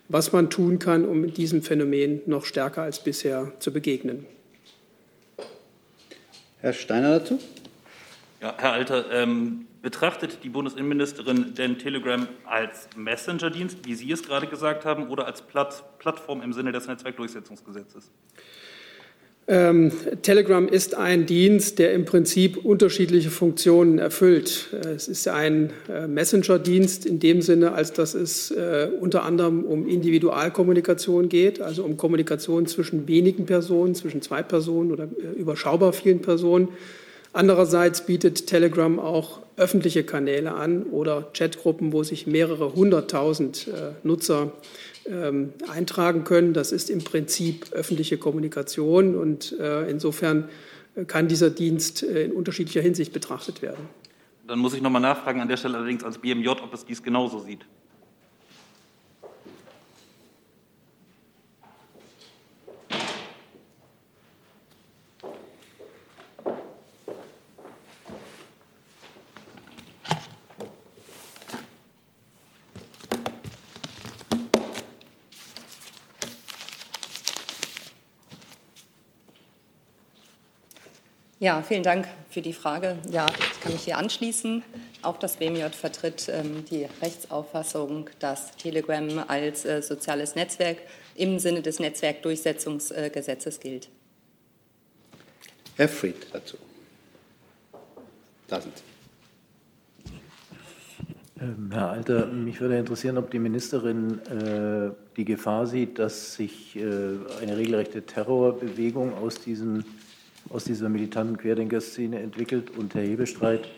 was man tun kann, um diesem Phänomen noch stärker als bisher zu begegnen. Herr Steiner dazu? Ja, Herr Alter, ähm, betrachtet die Bundesinnenministerin denn Telegram als Messenger-Dienst, wie Sie es gerade gesagt haben, oder als Platt Plattform im Sinne des Netzwerkdurchsetzungsgesetzes? Ähm, Telegram ist ein Dienst, der im Prinzip unterschiedliche Funktionen erfüllt. Äh, es ist ein äh, Messenger-Dienst in dem Sinne, als dass es äh, unter anderem um Individualkommunikation geht, also um Kommunikation zwischen wenigen Personen, zwischen zwei Personen oder äh, überschaubar vielen Personen. Andererseits bietet Telegram auch öffentliche Kanäle an oder Chatgruppen, wo sich mehrere hunderttausend äh, Nutzer ähm, eintragen können. Das ist im Prinzip öffentliche Kommunikation und äh, insofern äh, kann dieser Dienst äh, in unterschiedlicher Hinsicht betrachtet werden. Dann muss ich noch mal nachfragen, an der Stelle allerdings als BMJ, ob es dies genauso sieht. Ja, vielen Dank für die Frage. Ja, ich kann mich hier anschließen. Auch das BMJ vertritt ähm, die Rechtsauffassung, dass Telegram als äh, soziales Netzwerk im Sinne des Netzwerkdurchsetzungsgesetzes gilt. Herr Fried dazu. Da sind Sie. Ähm, Herr Alter, mich würde interessieren, ob die Ministerin äh, die Gefahr sieht, dass sich äh, eine regelrechte Terrorbewegung aus diesem aus dieser militanten Querdenker-Szene entwickelt. Und Herr Hebestreit,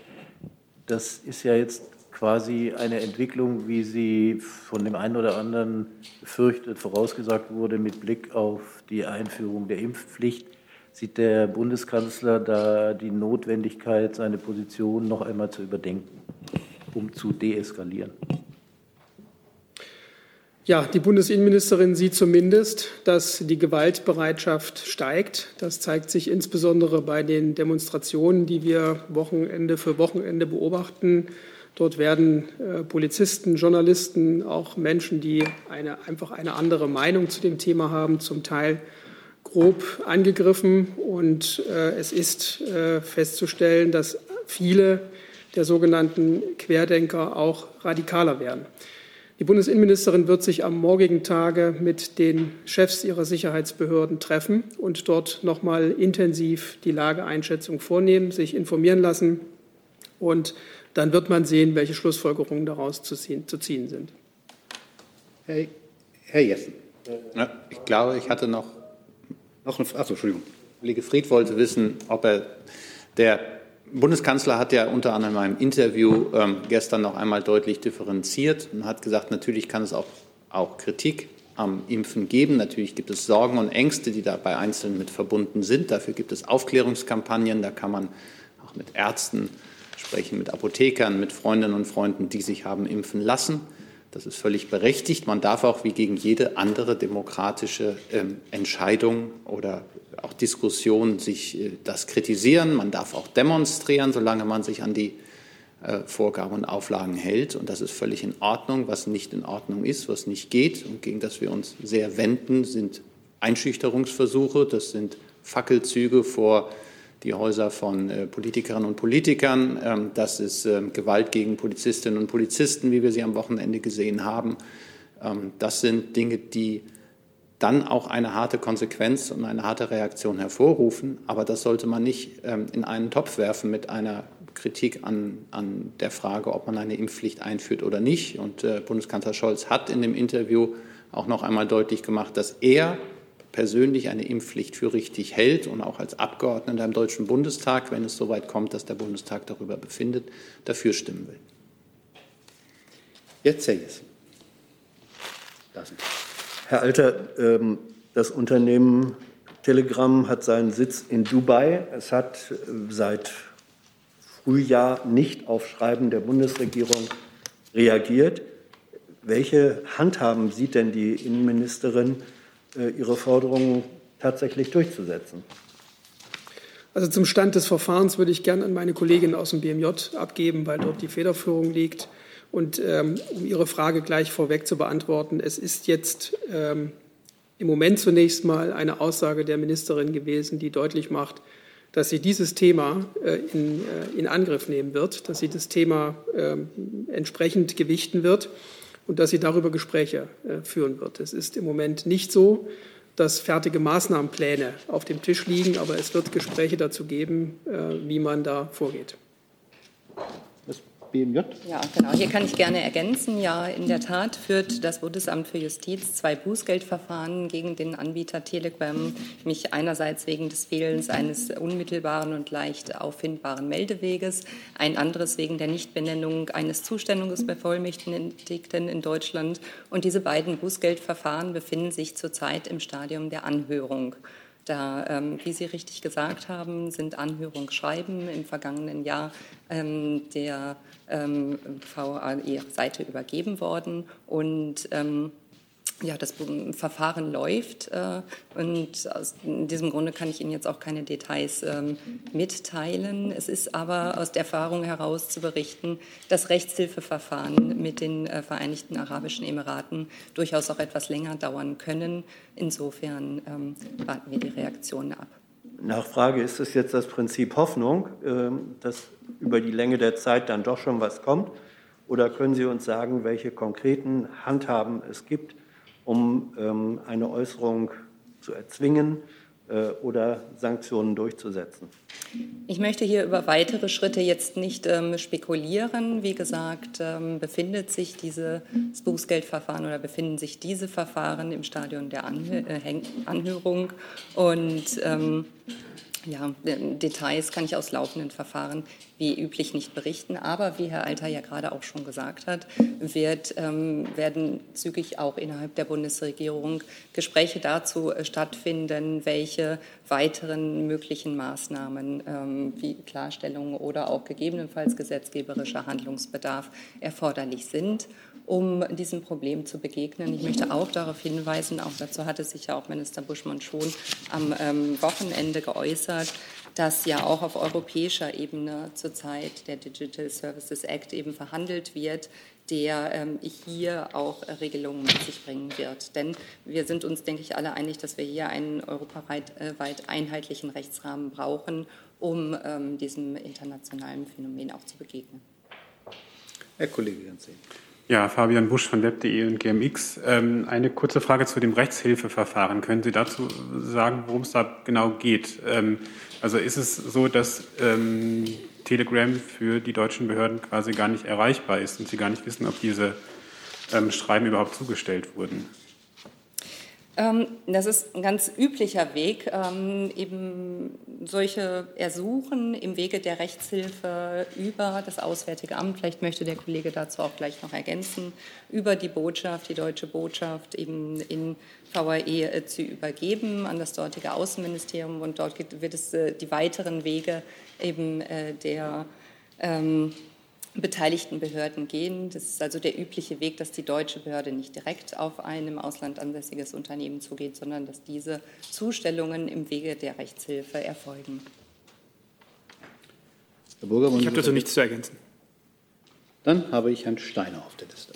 das ist ja jetzt quasi eine Entwicklung, wie sie von dem einen oder anderen befürchtet, vorausgesagt wurde mit Blick auf die Einführung der Impfpflicht. Sieht der Bundeskanzler da die Notwendigkeit, seine Position noch einmal zu überdenken, um zu deeskalieren? Ja, die Bundesinnenministerin sieht zumindest, dass die Gewaltbereitschaft steigt. Das zeigt sich insbesondere bei den Demonstrationen, die wir Wochenende für Wochenende beobachten. Dort werden äh, Polizisten, Journalisten, auch Menschen, die eine, einfach eine andere Meinung zu dem Thema haben, zum Teil grob angegriffen. Und äh, es ist äh, festzustellen, dass viele der sogenannten Querdenker auch radikaler werden. Die Bundesinnenministerin wird sich am morgigen Tage mit den Chefs ihrer Sicherheitsbehörden treffen und dort noch mal intensiv die Lageeinschätzung vornehmen, sich informieren lassen. Und dann wird man sehen, welche Schlussfolgerungen daraus zu ziehen, zu ziehen sind. Herr, Herr Jessen. Ja, ich glaube, ich hatte noch. Noch eine Achso, Entschuldigung. Kollege Fried wollte wissen, ob er der Bundeskanzler hat ja unter anderem in einem Interview ähm, gestern noch einmal deutlich differenziert und hat gesagt, natürlich kann es auch, auch Kritik am Impfen geben. Natürlich gibt es Sorgen und Ängste, die da bei Einzelnen mit verbunden sind. Dafür gibt es Aufklärungskampagnen. Da kann man auch mit Ärzten sprechen, mit Apothekern, mit Freundinnen und Freunden, die sich haben impfen lassen. Das ist völlig berechtigt. Man darf auch wie gegen jede andere demokratische ähm, Entscheidung oder auch Diskussion sich äh, das kritisieren. Man darf auch demonstrieren, solange man sich an die äh, Vorgaben und Auflagen hält. Und das ist völlig in Ordnung. Was nicht in Ordnung ist, was nicht geht und gegen das wir uns sehr wenden, sind Einschüchterungsversuche. Das sind Fackelzüge vor die Häuser von äh, Politikerinnen und Politikern. Ähm, das ist ähm, Gewalt gegen Polizistinnen und Polizisten, wie wir sie am Wochenende gesehen haben. Ähm, das sind Dinge, die dann auch eine harte Konsequenz und eine harte Reaktion hervorrufen. Aber das sollte man nicht in einen Topf werfen mit einer Kritik an, an der Frage, ob man eine Impfpflicht einführt oder nicht. Und äh, Bundeskanzler Scholz hat in dem Interview auch noch einmal deutlich gemacht, dass er persönlich eine Impfpflicht für richtig hält und auch als Abgeordneter im Deutschen Bundestag, wenn es soweit kommt, dass der Bundestag darüber befindet, dafür stimmen will. Jetzt Herr Jessen. Herr Alter, ähm, das Unternehmen Telegram hat seinen Sitz in Dubai. Es hat äh, seit Frühjahr nicht auf Schreiben der Bundesregierung reagiert. Welche Handhaben sieht denn die Innenministerin ihre Forderungen tatsächlich durchzusetzen? Also zum Stand des Verfahrens würde ich gerne an meine Kollegin aus dem BMJ abgeben, weil dort die Federführung liegt. Und ähm, um Ihre Frage gleich vorweg zu beantworten, es ist jetzt ähm, im Moment zunächst mal eine Aussage der Ministerin gewesen, die deutlich macht, dass sie dieses Thema äh, in, äh, in, Angriff nehmen wird, dass sie das Thema äh, entsprechend gewichten wird und dass sie darüber Gespräche äh, führen wird. Es ist im Moment nicht so, dass fertige Maßnahmenpläne auf dem Tisch liegen, aber es wird Gespräche dazu geben, äh, wie man da vorgeht. BMJ? Ja, genau. Hier kann ich gerne ergänzen. Ja, in der Tat führt das Bundesamt für Justiz zwei Bußgeldverfahren gegen den Anbieter Telegram, mich einerseits wegen des Fehlens eines unmittelbaren und leicht auffindbaren Meldeweges, ein anderes wegen der Nichtbenennung eines Zustellungsbevollmächtigten in Deutschland. Und diese beiden Bußgeldverfahren befinden sich zurzeit im Stadium der Anhörung. Da, ähm, wie Sie richtig gesagt haben, sind Anhörungsschreiben im vergangenen Jahr ähm, der ähm, VAE-Seite übergeben worden und ähm, ja, das Verfahren läuft äh, und aus diesem Grunde kann ich Ihnen jetzt auch keine Details ähm, mitteilen. Es ist aber aus der Erfahrung heraus zu berichten, dass Rechtshilfeverfahren mit den äh, Vereinigten Arabischen Emiraten durchaus auch etwas länger dauern können. Insofern ähm, warten wir die Reaktionen ab. Nachfrage, ist es jetzt das Prinzip Hoffnung, ähm, dass über die Länge der Zeit dann doch schon was kommt? Oder können Sie uns sagen, welche konkreten Handhaben es gibt, um ähm, eine Äußerung zu erzwingen oder Sanktionen durchzusetzen? Ich möchte hier über weitere Schritte jetzt nicht ähm, spekulieren. Wie gesagt, ähm, befindet sich dieses Bußgeldverfahren oder befinden sich diese Verfahren im Stadion der Anhö äh, Anhörung und ähm, ja, Details kann ich aus laufenden Verfahren wie üblich nicht berichten. Aber wie Herr Alter ja gerade auch schon gesagt hat, wird, ähm, werden zügig auch innerhalb der Bundesregierung Gespräche dazu äh, stattfinden, welche weiteren möglichen Maßnahmen ähm, wie Klarstellungen oder auch gegebenenfalls gesetzgeberischer Handlungsbedarf erforderlich sind um diesem Problem zu begegnen. Ich möchte auch darauf hinweisen, auch dazu hatte sich ja auch Minister Buschmann schon am ähm, Wochenende geäußert, dass ja auch auf europäischer Ebene zurzeit der Digital Services Act eben verhandelt wird, der ähm, hier auch Regelungen mit sich bringen wird. Denn wir sind uns, denke ich, alle einig, dass wir hier einen europaweit äh, einheitlichen Rechtsrahmen brauchen, um ähm, diesem internationalen Phänomen auch zu begegnen. Herr Kollege Jansen. Ja, Fabian Busch von web.de und GMX. Ähm, eine kurze Frage zu dem Rechtshilfeverfahren. Können Sie dazu sagen, worum es da genau geht? Ähm, also ist es so, dass ähm, Telegram für die deutschen Behörden quasi gar nicht erreichbar ist und Sie gar nicht wissen, ob diese Schreiben überhaupt zugestellt wurden? Ähm, das ist ein ganz üblicher Weg, ähm, eben solche Ersuchen im Wege der Rechtshilfe über das Auswärtige Amt, vielleicht möchte der Kollege dazu auch gleich noch ergänzen, über die Botschaft, die deutsche Botschaft eben in VAE äh, zu übergeben an das dortige Außenministerium. Und dort wird es äh, die weiteren Wege eben äh, der ähm, beteiligten Behörden gehen. Das ist also der übliche Weg, dass die deutsche Behörde nicht direkt auf ein im Ausland ansässiges Unternehmen zugeht, sondern dass diese Zustellungen im Wege der Rechtshilfe erfolgen. Herr Burger, ich habe dazu nichts zu ergänzen. Dann habe ich Herrn Steiner auf der Liste.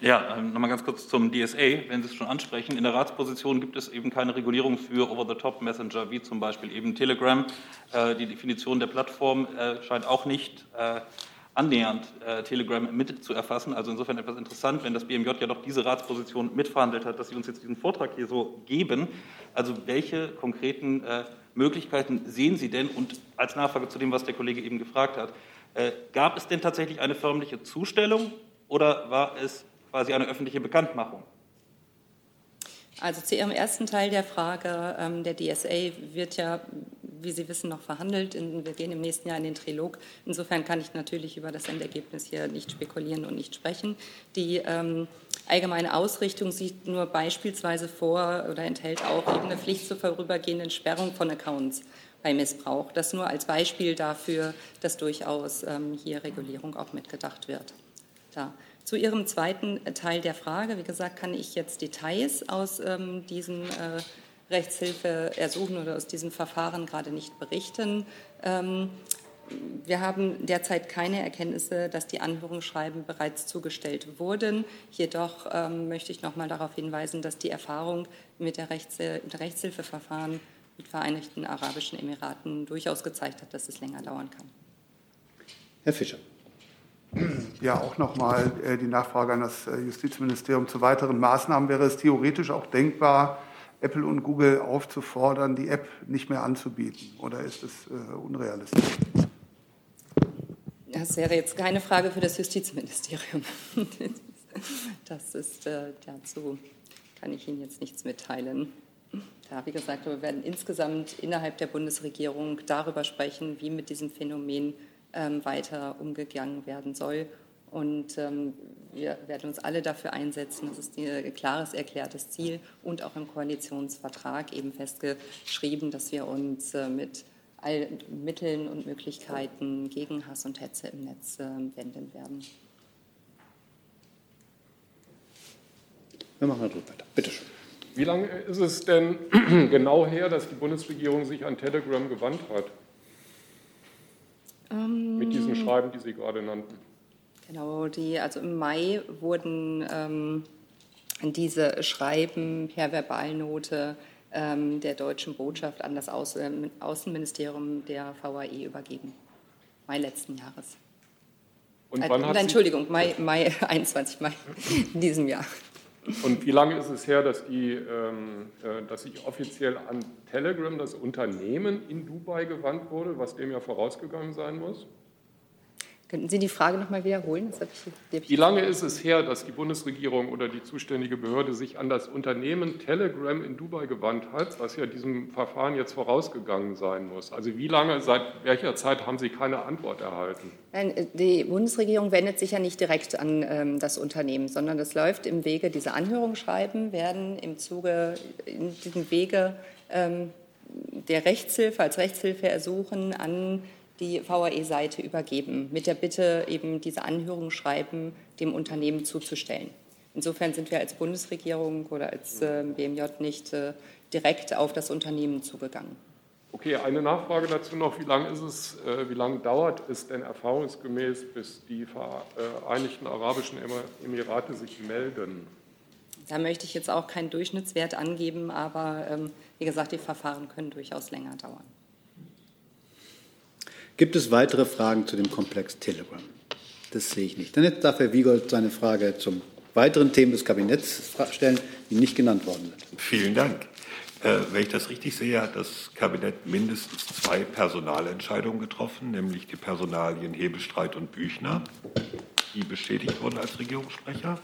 Ja, ähm, nochmal ganz kurz zum DSA, wenn Sie es schon ansprechen. In der Ratsposition gibt es eben keine Regulierung für Over-the-Top-Messenger, wie zum Beispiel eben Telegram. Äh, die Definition der Plattform äh, scheint auch nicht äh, annähernd Telegram mit zu erfassen. Also insofern etwas interessant, wenn das BMJ ja doch diese Ratsposition mitverhandelt hat, dass Sie uns jetzt diesen Vortrag hier so geben. Also welche konkreten Möglichkeiten sehen Sie denn? Und als Nachfrage zu dem, was der Kollege eben gefragt hat, gab es denn tatsächlich eine förmliche Zustellung oder war es quasi eine öffentliche Bekanntmachung? Also zu Ihrem ersten Teil der Frage, ähm, der DSA wird ja, wie Sie wissen, noch verhandelt. wir gehen im nächsten Jahr in den Trilog. Insofern kann ich natürlich über das Endergebnis hier nicht spekulieren und nicht sprechen. Die ähm, allgemeine Ausrichtung sieht nur beispielsweise vor oder enthält auch eben eine Pflicht zur vorübergehenden Sperrung von Accounts bei Missbrauch. Das nur als Beispiel dafür, dass durchaus ähm, hier Regulierung auch mitgedacht wird. Da. Zu Ihrem zweiten Teil der Frage, wie gesagt, kann ich jetzt Details aus ähm, diesem äh, Rechtshilfeersuchen oder aus diesem Verfahren gerade nicht berichten. Ähm, wir haben derzeit keine Erkenntnisse, dass die Anhörungsschreiben bereits zugestellt wurden. Jedoch ähm, möchte ich noch mal darauf hinweisen, dass die Erfahrung mit der Rechts mit Rechtshilfeverfahren mit Vereinigten Arabischen Emiraten durchaus gezeigt hat, dass es länger dauern kann. Herr Fischer. Ja, auch nochmal äh, die Nachfrage an das äh, Justizministerium zu weiteren Maßnahmen. Wäre es theoretisch auch denkbar, Apple und Google aufzufordern, die App nicht mehr anzubieten? Oder ist es äh, unrealistisch? Das wäre jetzt keine Frage für das Justizministerium. Das ist dazu kann ich Ihnen jetzt nichts mitteilen. Ja, wie gesagt, wir werden insgesamt innerhalb der Bundesregierung darüber sprechen, wie mit diesem Phänomen ähm, weiter umgegangen werden soll. Und ähm, wir werden uns alle dafür einsetzen. Das ist ein klares, erklärtes Ziel und auch im Koalitionsvertrag eben festgeschrieben, dass wir uns äh, mit allen Mitteln und Möglichkeiten gegen Hass und Hetze im Netz äh, wenden werden. Wir machen weiter. Bitte schön. Wie lange ist es denn genau her, dass die Bundesregierung sich an Telegram gewandt hat? Ähm, mit diesen Schreiben, die Sie gerade nannten. Genau, die, also im Mai wurden ähm, diese Schreiben per Verbalnote ähm, der deutschen Botschaft an das Außen Außenministerium der VAE übergeben. Mai letzten Jahres. Und wann äh, hat Entschuldigung, Mai, Mai 21 Mai in diesem Jahr. Und wie lange ist es her, dass, die, ähm, äh, dass sich offiziell an Telegram, das Unternehmen in Dubai, gewandt wurde, was dem ja vorausgegangen sein muss? Könnten Sie die Frage noch mal wiederholen? Ich, Wie lange ist es her, dass die Bundesregierung oder die zuständige Behörde sich an das Unternehmen Telegram in Dubai gewandt hat, was ja diesem Verfahren jetzt vorausgegangen sein muss? Also wie lange, seit welcher Zeit haben Sie keine Antwort erhalten? Nein, die Bundesregierung wendet sich ja nicht direkt an ähm, das Unternehmen, sondern das läuft im Wege, diese Anhörungsschreiben werden im Zuge, in diesem Wege ähm, der Rechtshilfe, als Rechtshilfe ersuchen an die VAE-Seite übergeben, mit der Bitte, eben diese Anhörungsschreiben dem Unternehmen zuzustellen. Insofern sind wir als Bundesregierung oder als äh, BMJ nicht äh, direkt auf das Unternehmen zugegangen. Okay, eine Nachfrage dazu noch. Wie lange ist es, äh, wie lange dauert es denn erfahrungsgemäß, bis die Vereinigten Arabischen Emirate sich melden? Da möchte ich jetzt auch keinen Durchschnittswert angeben, aber ähm, wie gesagt, die Verfahren können durchaus länger dauern. Gibt es weitere Fragen zu dem Komplex Telegram? Das sehe ich nicht. Dann jetzt darf Herr Wiegold seine Frage zum weiteren Themen des Kabinetts stellen, die nicht genannt worden sind. Vielen Dank. Äh, wenn ich das richtig sehe, hat das Kabinett mindestens zwei Personalentscheidungen getroffen, nämlich die Personalien Hebestreit und Büchner, die bestätigt wurden als Regierungssprecher.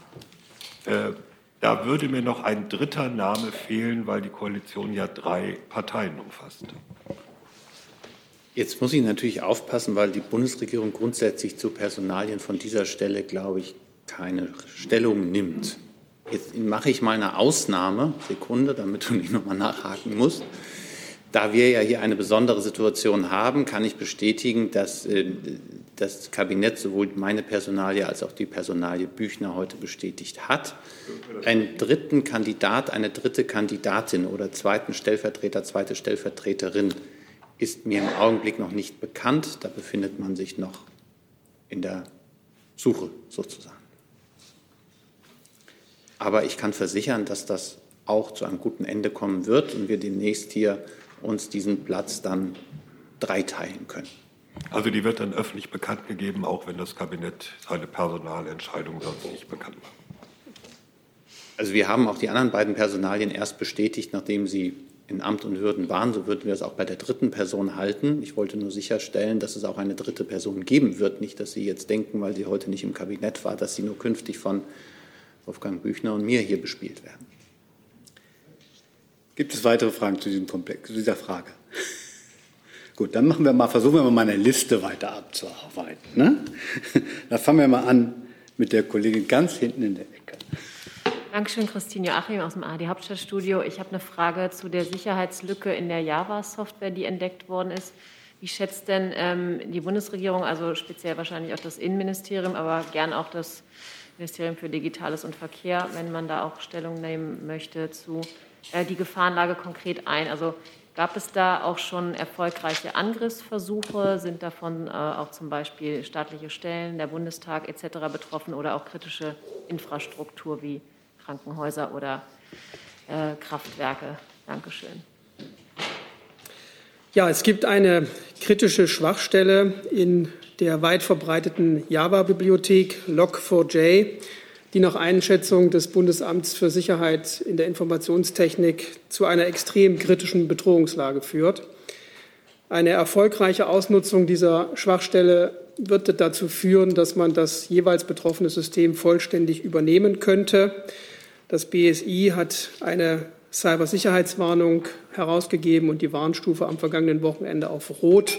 Äh, da würde mir noch ein dritter Name fehlen, weil die Koalition ja drei Parteien umfasst. Jetzt muss ich natürlich aufpassen, weil die Bundesregierung grundsätzlich zu Personalien von dieser Stelle, glaube ich, keine Stellung nimmt. Jetzt mache ich meine Ausnahme, Sekunde, damit du nicht nochmal nachhaken musst. Da wir ja hier eine besondere Situation haben, kann ich bestätigen, dass äh, das Kabinett sowohl meine Personalie als auch die Personalie Büchner heute bestätigt hat. Einen dritten Kandidat, eine dritte Kandidatin oder zweiten Stellvertreter, zweite Stellvertreterin ist mir im Augenblick noch nicht bekannt. Da befindet man sich noch in der Suche sozusagen. Aber ich kann versichern, dass das auch zu einem guten Ende kommen wird und wir demnächst hier uns diesen Platz dann dreiteilen können. Also die wird dann öffentlich bekannt gegeben, auch wenn das Kabinett seine Personalentscheidung sonst nicht bekannt macht. Also wir haben auch die anderen beiden Personalien erst bestätigt, nachdem sie in Amt und Würden waren. So würden wir es auch bei der dritten Person halten. Ich wollte nur sicherstellen, dass es auch eine dritte Person geben wird. Nicht, dass Sie jetzt denken, weil sie heute nicht im Kabinett war, dass sie nur künftig von Wolfgang Büchner und mir hier bespielt werden. Gibt es weitere Fragen zu diesem Komplex, zu dieser Frage? Gut, dann machen wir mal, versuchen wir mal eine Liste weiter abzuarbeiten. Ne? Da fangen wir mal an mit der Kollegin ganz hinten in der Ecke. Dankeschön, Christine Joachim aus dem ARD Hauptstadtstudio. Ich habe eine Frage zu der Sicherheitslücke in der Java-Software, die entdeckt worden ist. Wie schätzt denn ähm, die Bundesregierung, also speziell wahrscheinlich auch das Innenministerium, aber gern auch das Ministerium für Digitales und Verkehr, wenn man da auch Stellung nehmen möchte, zu äh, die Gefahrenlage konkret ein? Also gab es da auch schon erfolgreiche Angriffsversuche? Sind davon äh, auch zum Beispiel staatliche Stellen, der Bundestag etc. betroffen oder auch kritische Infrastruktur wie Krankenhäuser oder äh, Kraftwerke. Dankeschön. Ja, es gibt eine kritische Schwachstelle in der weit verbreiteten Java-Bibliothek Log4j, die nach Einschätzung des Bundesamts für Sicherheit in der Informationstechnik zu einer extrem kritischen Bedrohungslage führt. Eine erfolgreiche Ausnutzung dieser Schwachstelle wird dazu führen, dass man das jeweils betroffene System vollständig übernehmen könnte. Das BSI hat eine Cybersicherheitswarnung herausgegeben und die Warnstufe am vergangenen Wochenende auf Rot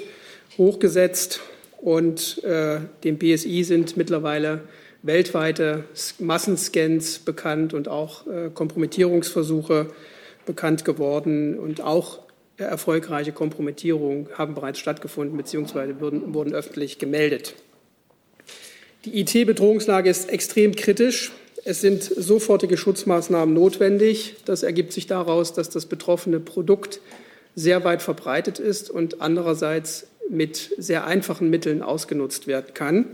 hochgesetzt. Und äh, dem BSI sind mittlerweile weltweite Massenscans bekannt und auch äh, Kompromittierungsversuche bekannt geworden. Und auch erfolgreiche Kompromittierungen haben bereits stattgefunden bzw. wurden, wurden öffentlich gemeldet. Die IT-Bedrohungslage ist extrem kritisch. Es sind sofortige Schutzmaßnahmen notwendig. Das ergibt sich daraus, dass das betroffene Produkt sehr weit verbreitet ist und andererseits mit sehr einfachen Mitteln ausgenutzt werden kann.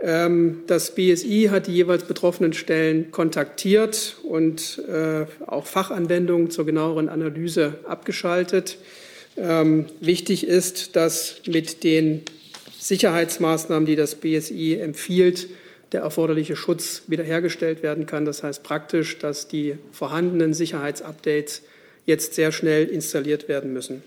Ähm, das BSI hat die jeweils betroffenen Stellen kontaktiert und äh, auch Fachanwendungen zur genaueren Analyse abgeschaltet. Ähm, wichtig ist, dass mit den Sicherheitsmaßnahmen, die das BSI empfiehlt, der erforderliche Schutz wiederhergestellt werden kann. Das heißt praktisch, dass die vorhandenen Sicherheitsupdates jetzt sehr schnell installiert werden müssen.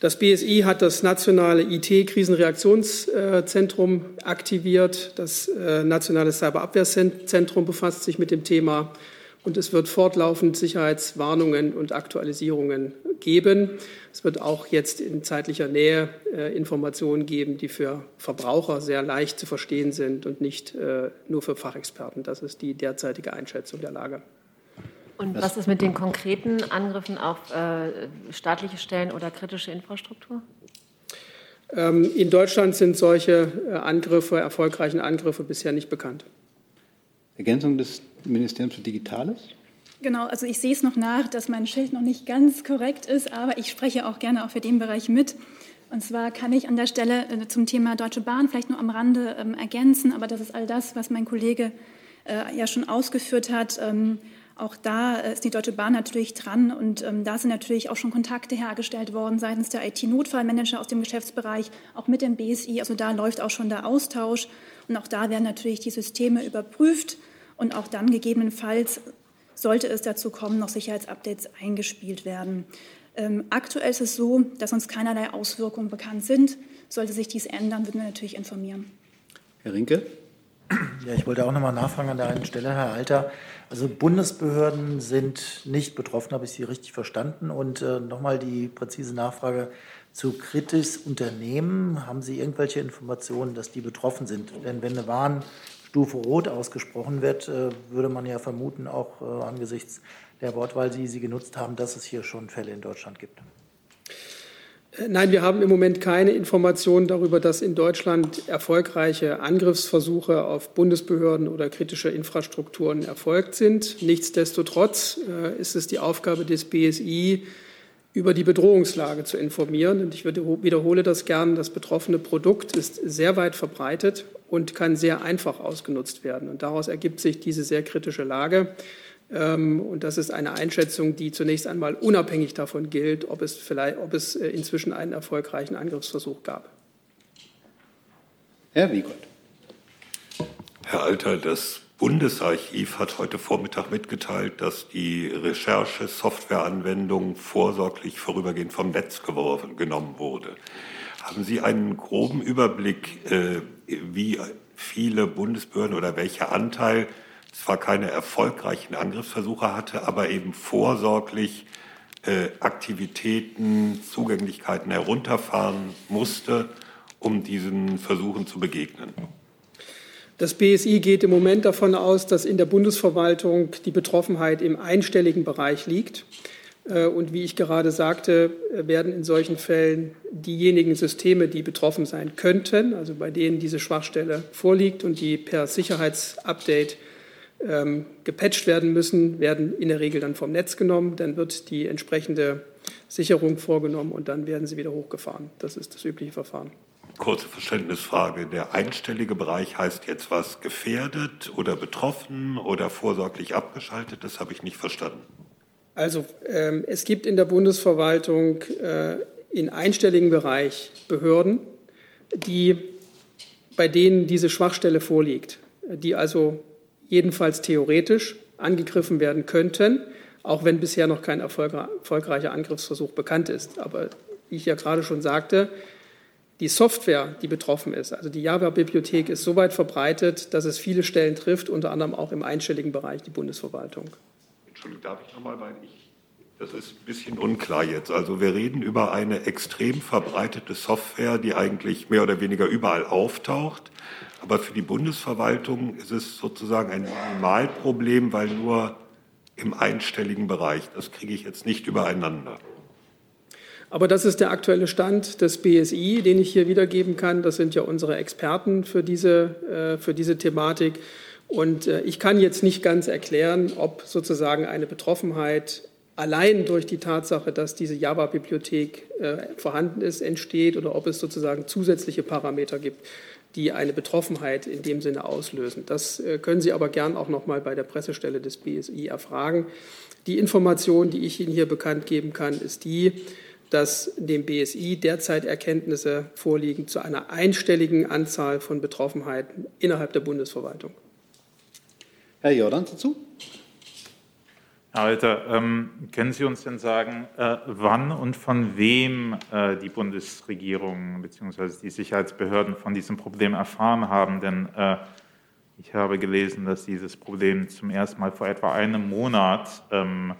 Das BSI hat das nationale IT-Krisenreaktionszentrum aktiviert. Das äh, nationale Cyberabwehrzentrum befasst sich mit dem Thema und es wird fortlaufend Sicherheitswarnungen und Aktualisierungen geben. Es wird auch jetzt in zeitlicher Nähe äh, Informationen geben, die für Verbraucher sehr leicht zu verstehen sind und nicht äh, nur für Fachexperten. Das ist die derzeitige Einschätzung der Lage. Und was ist mit den konkreten Angriffen auf äh, staatliche Stellen oder kritische Infrastruktur? Ähm, in Deutschland sind solche äh, Angriffe, erfolgreichen Angriffe bisher nicht bekannt. Ergänzung des Ministeriums für Digitales? Genau, also ich sehe es noch nach, dass mein Schild noch nicht ganz korrekt ist, aber ich spreche auch gerne auch für den Bereich mit. Und zwar kann ich an der Stelle äh, zum Thema Deutsche Bahn vielleicht nur am Rande ähm, ergänzen, aber das ist all das, was mein Kollege äh, ja schon ausgeführt hat. Ähm, auch da ist die Deutsche Bahn natürlich dran und ähm, da sind natürlich auch schon Kontakte hergestellt worden seitens der IT-Notfallmanager aus dem Geschäftsbereich, auch mit dem BSI. Also da läuft auch schon der Austausch und auch da werden natürlich die Systeme überprüft und auch dann gegebenenfalls sollte es dazu kommen, noch Sicherheitsupdates eingespielt werden. Ähm, aktuell ist es so, dass uns keinerlei Auswirkungen bekannt sind. Sollte sich dies ändern, würden wir natürlich informieren. Herr Rinke? Ja, ich wollte auch noch mal nachfragen an der einen Stelle, Herr Alter. Also Bundesbehörden sind nicht betroffen, habe ich Sie richtig verstanden? Und äh, noch mal die präzise Nachfrage zu Kritis Unternehmen. Haben Sie irgendwelche Informationen, dass die betroffen sind? Denn wenn eine Warn Stufe Rot ausgesprochen wird, äh, würde man ja vermuten, auch äh, angesichts der Wortwahl, die Sie genutzt haben, dass es hier schon Fälle in Deutschland gibt. Äh, nein, wir haben im Moment keine Informationen darüber, dass in Deutschland erfolgreiche Angriffsversuche auf Bundesbehörden oder kritische Infrastrukturen erfolgt sind. Nichtsdestotrotz ist es die Aufgabe des BSI, über die Bedrohungslage zu informieren. Und ich wiederhole das gern. Das betroffene Produkt ist sehr weit verbreitet und kann sehr einfach ausgenutzt werden. Und daraus ergibt sich diese sehr kritische Lage. Ähm, und das ist eine Einschätzung, die zunächst einmal unabhängig davon gilt, ob es, vielleicht, ob es äh, inzwischen einen erfolgreichen Angriffsversuch gab. Herr Wiegold. Herr Alter, das Bundesarchiv hat heute Vormittag mitgeteilt, dass die Recherche-Softwareanwendung vorsorglich vorübergehend vom Netz geworfen, genommen wurde. Haben Sie einen groben Überblick, äh, wie viele Bundesbehörden oder welcher Anteil zwar keine erfolgreichen Angriffsversuche hatte, aber eben vorsorglich äh, Aktivitäten, Zugänglichkeiten herunterfahren musste, um diesen Versuchen zu begegnen? Das BSI geht im Moment davon aus, dass in der Bundesverwaltung die Betroffenheit im einstelligen Bereich liegt. Äh, und wie ich gerade sagte, werden in solchen Fällen diejenigen Systeme, die betroffen sein könnten, also bei denen diese Schwachstelle vorliegt und die per Sicherheitsupdate ähm, gepatcht werden müssen, werden in der Regel dann vom Netz genommen. Dann wird die entsprechende Sicherung vorgenommen und dann werden sie wieder hochgefahren. Das ist das übliche Verfahren kurze Verständnisfrage. Der einstellige Bereich heißt jetzt was gefährdet oder betroffen oder vorsorglich abgeschaltet? Das habe ich nicht verstanden. Also ähm, es gibt in der Bundesverwaltung äh, in einstelligen Bereich Behörden, die, bei denen diese Schwachstelle vorliegt, die also jedenfalls theoretisch angegriffen werden könnten, auch wenn bisher noch kein erfolgreicher Angriffsversuch bekannt ist. Aber wie ich ja gerade schon sagte, die Software, die betroffen ist, also die Java-Bibliothek, ist so weit verbreitet, dass es viele Stellen trifft, unter anderem auch im einstelligen Bereich die Bundesverwaltung. Entschuldigung, darf ich nochmal, weil ich, das ist ein bisschen unklar jetzt. Also wir reden über eine extrem verbreitete Software, die eigentlich mehr oder weniger überall auftaucht. Aber für die Bundesverwaltung ist es sozusagen ein Minimalproblem, weil nur im einstelligen Bereich, das kriege ich jetzt nicht übereinander. Aber das ist der aktuelle Stand des BSI, den ich hier wiedergeben kann. Das sind ja unsere Experten für diese, äh, für diese Thematik. Und äh, ich kann jetzt nicht ganz erklären, ob sozusagen eine Betroffenheit allein durch die Tatsache, dass diese Java-Bibliothek äh, vorhanden ist, entsteht oder ob es sozusagen zusätzliche Parameter gibt, die eine Betroffenheit in dem Sinne auslösen. Das können Sie aber gern auch noch mal bei der Pressestelle des BSI erfragen. Die Information, die ich Ihnen hier bekannt geben kann, ist die, dass dem BSI derzeit Erkenntnisse vorliegen zu einer einstelligen Anzahl von Betroffenheiten innerhalb der Bundesverwaltung. Herr Jordan dazu? Herr Alter, ähm, können Sie uns denn sagen, äh, wann und von wem äh, die Bundesregierung bzw. die Sicherheitsbehörden von diesem Problem erfahren haben? Denn äh, ich habe gelesen, dass dieses Problem zum ersten Mal vor etwa einem Monat ähm,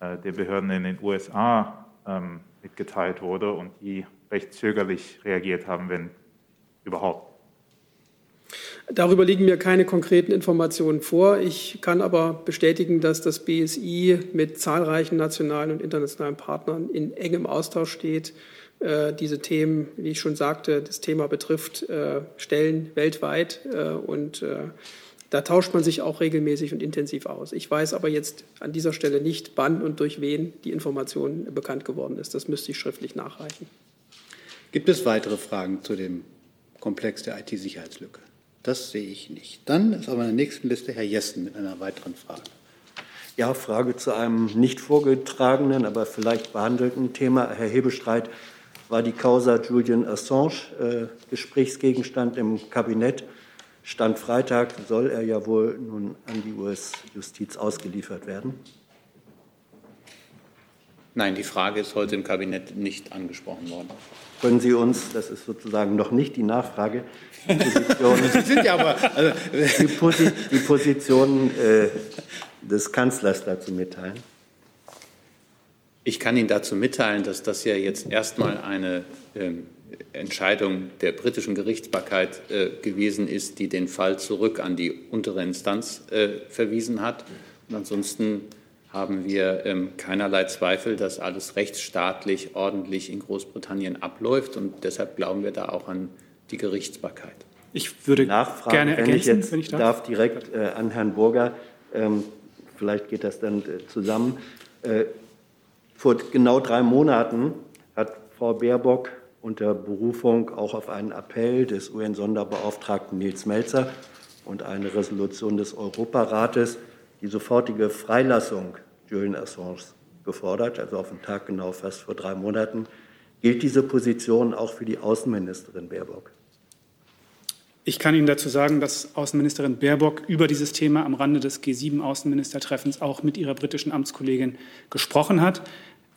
äh, der Behörden in den USA ähm, mitgeteilt wurde und die recht zögerlich reagiert haben, wenn überhaupt. Darüber liegen mir keine konkreten Informationen vor. Ich kann aber bestätigen, dass das BSI mit zahlreichen nationalen und internationalen Partnern in engem Austausch steht. Äh, diese Themen, wie ich schon sagte, das Thema betrifft äh, Stellen weltweit äh, und da tauscht man sich auch regelmäßig und intensiv aus. Ich weiß aber jetzt an dieser Stelle nicht, wann und durch wen die Information bekannt geworden ist. Das müsste ich schriftlich nachreichen. Gibt es weitere Fragen zu dem Komplex der IT-Sicherheitslücke? Das sehe ich nicht. Dann ist aber in der nächsten Liste Herr Jessen mit einer weiteren Frage. Ja, Frage zu einem nicht vorgetragenen, aber vielleicht behandelten Thema. Herr Hebestreit, war die Causa Julian Assange äh, Gesprächsgegenstand im Kabinett? Stand Freitag soll er ja wohl nun an die US-Justiz ausgeliefert werden. Nein, die Frage ist heute im Kabinett nicht angesprochen worden. Können Sie uns, das ist sozusagen noch nicht die Nachfrage, die Position, also, Position äh, des Kanzlers dazu mitteilen? Ich kann Ihnen dazu mitteilen, dass das ja jetzt erstmal eine ähm, Entscheidung der britischen Gerichtsbarkeit äh, gewesen ist, die den Fall zurück an die untere Instanz äh, verwiesen hat. Und ansonsten haben wir ähm, keinerlei Zweifel, dass alles rechtsstaatlich ordentlich in Großbritannien abläuft. Und deshalb glauben wir da auch an die Gerichtsbarkeit. Ich würde Nachfragen, gerne ergänzen, wenn ich jetzt wenn ich darf. darf direkt äh, an Herrn Burger. Ähm, vielleicht geht das dann äh, zusammen. Äh, Vor genau drei Monaten hat Frau Baerbock unter Berufung auch auf einen Appell des UN-Sonderbeauftragten Nils Melzer und eine Resolution des Europarates die sofortige Freilassung Julian Assange gefordert, also auf den Tag genau fast vor drei Monaten. Gilt diese Position auch für die Außenministerin Baerbock? Ich kann Ihnen dazu sagen, dass Außenministerin Baerbock über dieses Thema am Rande des G7-Außenministertreffens auch mit ihrer britischen Amtskollegin gesprochen hat.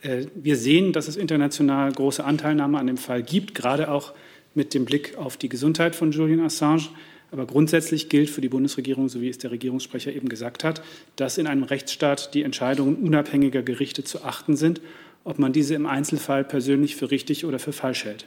Äh, wir sehen, dass es international große Anteilnahme an dem Fall gibt, gerade auch mit dem Blick auf die Gesundheit von Julian Assange. Aber grundsätzlich gilt für die Bundesregierung, so wie es der Regierungssprecher eben gesagt hat, dass in einem Rechtsstaat die Entscheidungen unabhängiger Gerichte zu achten sind, ob man diese im Einzelfall persönlich für richtig oder für falsch hält.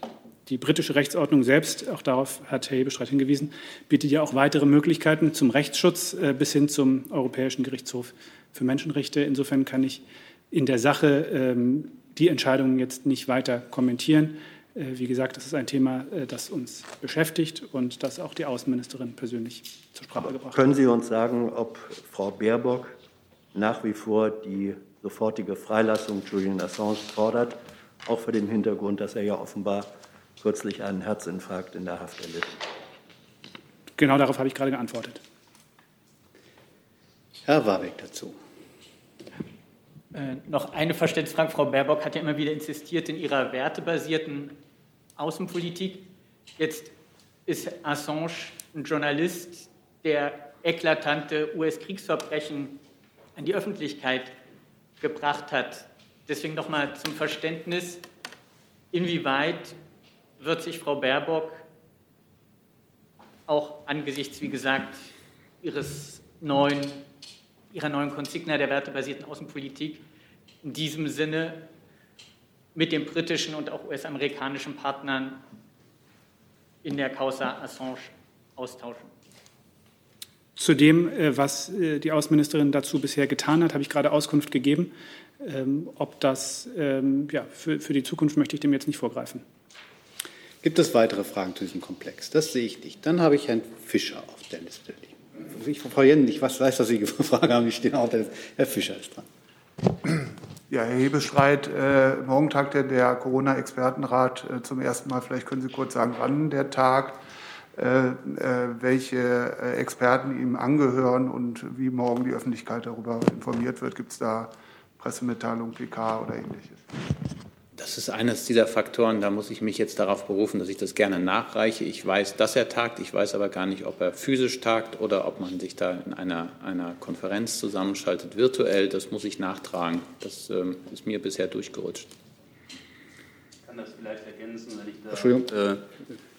Die britische Rechtsordnung selbst, auch darauf hat Herr Hebestreit hingewiesen, bietet ja auch weitere Möglichkeiten zum Rechtsschutz äh, bis hin zum Europäischen Gerichtshof für Menschenrechte. Insofern kann ich in der Sache ähm, die Entscheidungen jetzt nicht weiter kommentieren. Äh, wie gesagt, das ist ein Thema, äh, das uns beschäftigt und das auch die Außenministerin persönlich zur Sprache gebracht hat. Können Sie uns sagen, ob Frau Baerbock nach wie vor die sofortige Freilassung Julian Assange fordert, auch vor dem Hintergrund, dass er ja offenbar kürzlich einen Herzinfarkt in der Haft erlitt. Genau darauf habe ich gerade geantwortet. Herr Warwick dazu. Äh, noch eine Verständnisfrage. Frau Baerbock hat ja immer wieder insistiert in ihrer wertebasierten Außenpolitik. Jetzt ist Assange ein Journalist, der eklatante US-Kriegsverbrechen an die Öffentlichkeit gebracht hat. Deswegen noch mal zum Verständnis, inwieweit wird sich Frau Baerbock auch angesichts, wie gesagt, ihres neuen, ihrer neuen Konsigna der wertebasierten Außenpolitik in diesem Sinne mit den britischen und auch US-amerikanischen Partnern in der Causa Assange austauschen. Zu dem, äh, was äh, die Außenministerin dazu bisher getan hat, habe ich gerade Auskunft gegeben. Ähm, ob das ähm, ja, für, für die Zukunft möchte ich dem jetzt nicht vorgreifen. Gibt es weitere Fragen zu diesem Komplex? Das sehe ich nicht. Dann habe ich Herrn Fischer auf der Liste Ich, Frau Jensen, ich weiß, dass Sie eine Frage haben, auf der Liste. Herr Fischer ist dran. Ja, Herr Hebestreit, äh, morgen tagt der Corona-Expertenrat äh, zum ersten Mal. Vielleicht können Sie kurz sagen, wann der tagt, äh, äh welche äh, Experten ihm angehören und wie morgen die Öffentlichkeit darüber informiert wird. Gibt es da Pressemitteilung, PK oder ähnliches? Das ist eines dieser Faktoren, da muss ich mich jetzt darauf berufen, dass ich das gerne nachreiche. Ich weiß, dass er tagt, ich weiß aber gar nicht, ob er physisch tagt oder ob man sich da in einer, einer Konferenz zusammenschaltet, virtuell. Das muss ich nachtragen. Das ähm, ist mir bisher durchgerutscht. Ich kann das vielleicht ergänzen, wenn ich da. Entschuldigung. Äh,